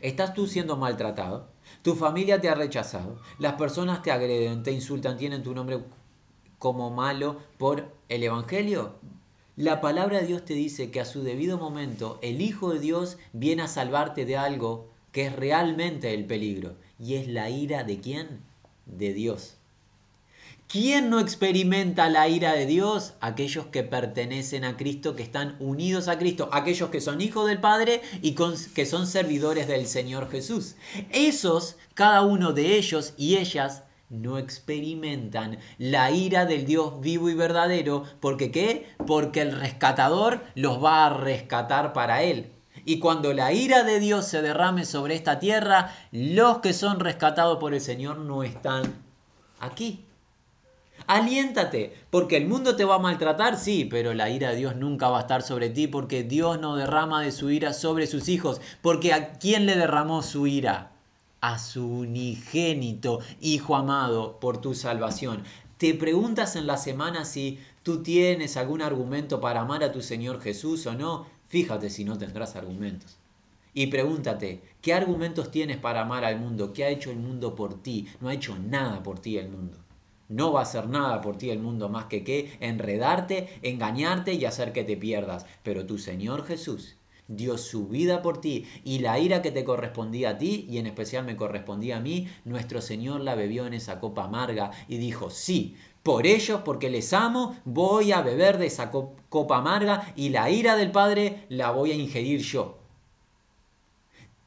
Estás tú siendo maltratado, tu familia te ha rechazado, las personas te agreden, te insultan, tienen tu nombre como malo por el Evangelio. La palabra de Dios te dice que a su debido momento el Hijo de Dios viene a salvarte de algo que es realmente el peligro. ¿Y es la ira de quién? De Dios. ¿Quién no experimenta la ira de Dios? Aquellos que pertenecen a Cristo, que están unidos a Cristo, aquellos que son hijos del Padre y que son servidores del Señor Jesús. Esos, cada uno de ellos y ellas, no experimentan la ira del Dios vivo y verdadero. ¿Porque qué? Porque el rescatador los va a rescatar para Él. Y cuando la ira de Dios se derrame sobre esta tierra, los que son rescatados por el Señor no están aquí. Aliéntate, porque el mundo te va a maltratar, sí, pero la ira de Dios nunca va a estar sobre ti, porque Dios no derrama de su ira sobre sus hijos, porque ¿a quién le derramó su ira? A su unigénito, Hijo amado, por tu salvación. Te preguntas en la semana si tú tienes algún argumento para amar a tu Señor Jesús o no. Fíjate si no tendrás argumentos. Y pregúntate, ¿qué argumentos tienes para amar al mundo? ¿Qué ha hecho el mundo por ti? No ha hecho nada por ti el mundo. No va a hacer nada por ti el mundo más que que enredarte, engañarte y hacer que te pierdas. Pero tu Señor Jesús dio su vida por ti y la ira que te correspondía a ti y en especial me correspondía a mí, nuestro Señor la bebió en esa copa amarga y dijo, sí, por ellos, porque les amo, voy a beber de esa copa amarga y la ira del Padre la voy a ingerir yo.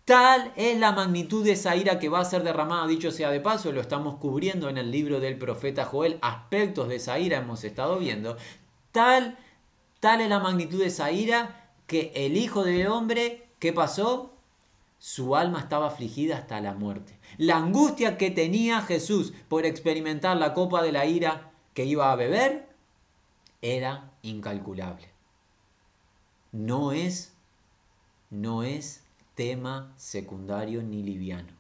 Tal es la magnitud de esa ira que va a ser derramada, dicho sea de paso, lo estamos cubriendo en el libro del profeta Joel, aspectos de esa ira hemos estado viendo. Tal, tal es la magnitud de esa ira que el Hijo del Hombre, ¿qué pasó? Su alma estaba afligida hasta la muerte. La angustia que tenía Jesús por experimentar la copa de la ira que iba a beber era incalculable. No es, no es tema secundario ni liviano.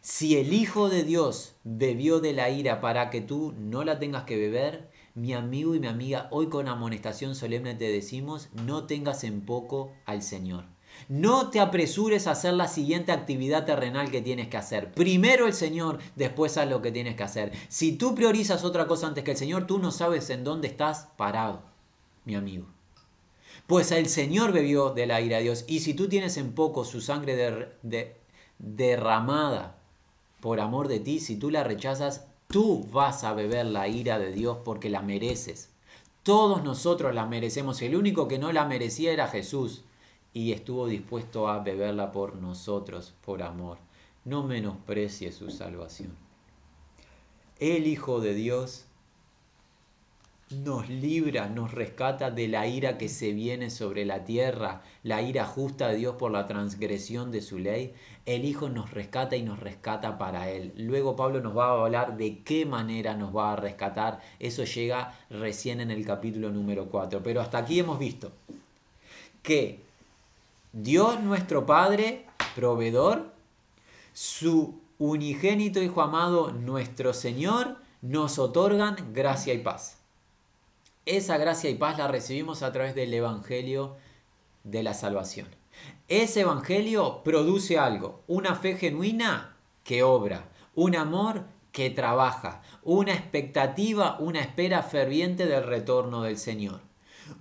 Si el Hijo de Dios bebió de la ira para que tú no la tengas que beber, mi amigo y mi amiga, hoy con amonestación solemne te decimos, no tengas en poco al Señor. No te apresures a hacer la siguiente actividad terrenal que tienes que hacer. Primero el Señor, después haz lo que tienes que hacer. Si tú priorizas otra cosa antes que el Señor, tú no sabes en dónde estás parado, mi amigo. Pues el Señor bebió de la ira de Dios. Y si tú tienes en poco su sangre derramada por amor de ti, si tú la rechazas, tú vas a beber la ira de Dios porque la mereces. Todos nosotros la merecemos. El único que no la merecía era Jesús y estuvo dispuesto a beberla por nosotros, por amor. No menosprecie su salvación. El Hijo de Dios nos libra, nos rescata de la ira que se viene sobre la tierra, la ira justa de Dios por la transgresión de su ley. El Hijo nos rescata y nos rescata para Él. Luego Pablo nos va a hablar de qué manera nos va a rescatar. Eso llega recién en el capítulo número 4. Pero hasta aquí hemos visto que Dios nuestro Padre, proveedor, su unigénito Hijo amado, nuestro Señor, nos otorgan gracia y paz. Esa gracia y paz la recibimos a través del Evangelio de la salvación. Ese Evangelio produce algo, una fe genuina que obra, un amor que trabaja, una expectativa, una espera ferviente del retorno del Señor,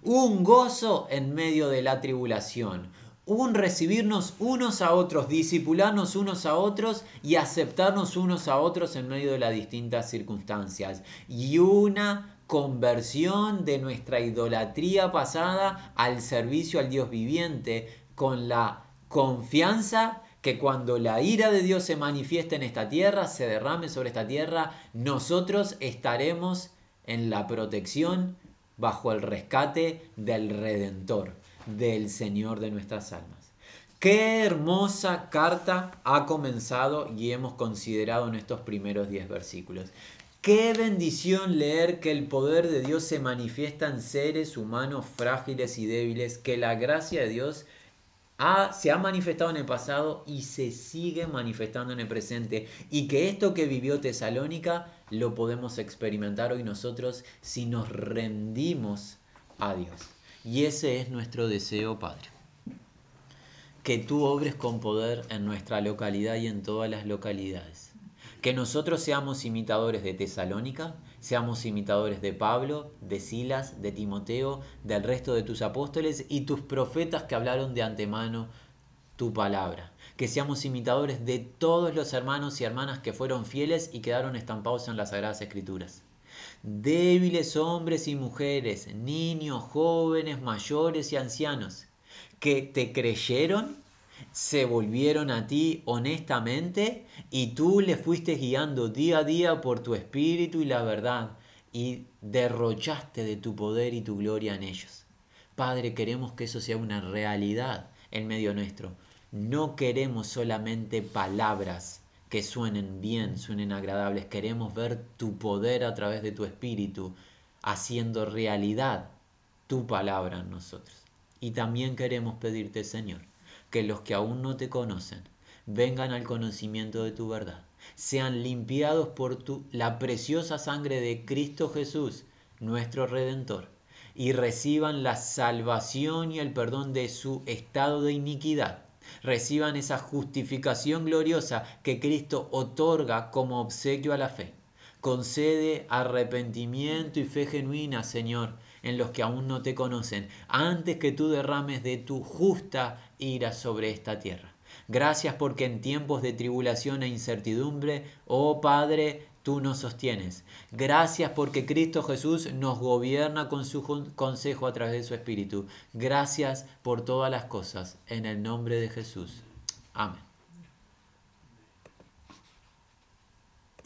un gozo en medio de la tribulación, un recibirnos unos a otros, disipularnos unos a otros y aceptarnos unos a otros en medio de las distintas circunstancias y una conversión de nuestra idolatría pasada al servicio al Dios viviente, con la confianza que cuando la ira de Dios se manifieste en esta tierra, se derrame sobre esta tierra, nosotros estaremos en la protección bajo el rescate del Redentor, del Señor de nuestras almas. Qué hermosa carta ha comenzado y hemos considerado en estos primeros 10 versículos. Qué bendición leer que el poder de Dios se manifiesta en seres humanos frágiles y débiles, que la gracia de Dios se ha manifestado en el pasado y se sigue manifestando en el presente, y que esto que vivió Tesalónica lo podemos experimentar hoy nosotros si nos rendimos a Dios. Y ese es nuestro deseo, Padre. Que tú obres con poder en nuestra localidad y en todas las localidades que nosotros seamos imitadores de Tesalónica, seamos imitadores de Pablo, de Silas, de Timoteo, del resto de tus apóstoles y tus profetas que hablaron de antemano tu palabra. Que seamos imitadores de todos los hermanos y hermanas que fueron fieles y quedaron estampados en las Sagradas Escrituras. Débiles hombres y mujeres, niños, jóvenes, mayores y ancianos, que te creyeron se volvieron a ti honestamente y tú le fuiste guiando día a día por tu espíritu y la verdad y derrochaste de tu poder y tu gloria en ellos. Padre, queremos que eso sea una realidad en medio nuestro. No queremos solamente palabras que suenen bien, suenen agradables. Queremos ver tu poder a través de tu espíritu, haciendo realidad tu palabra en nosotros. Y también queremos pedirte, Señor, que los que aún no te conocen vengan al conocimiento de tu verdad, sean limpiados por tu, la preciosa sangre de Cristo Jesús, nuestro Redentor, y reciban la salvación y el perdón de su estado de iniquidad. Reciban esa justificación gloriosa que Cristo otorga como obsequio a la fe. Concede arrepentimiento y fe genuina, Señor, en los que aún no te conocen, antes que tú derrames de tu justa ira sobre esta tierra. Gracias porque en tiempos de tribulación e incertidumbre, oh Padre, tú nos sostienes. Gracias porque Cristo Jesús nos gobierna con su consejo a través de su Espíritu. Gracias por todas las cosas. En el nombre de Jesús. Amén.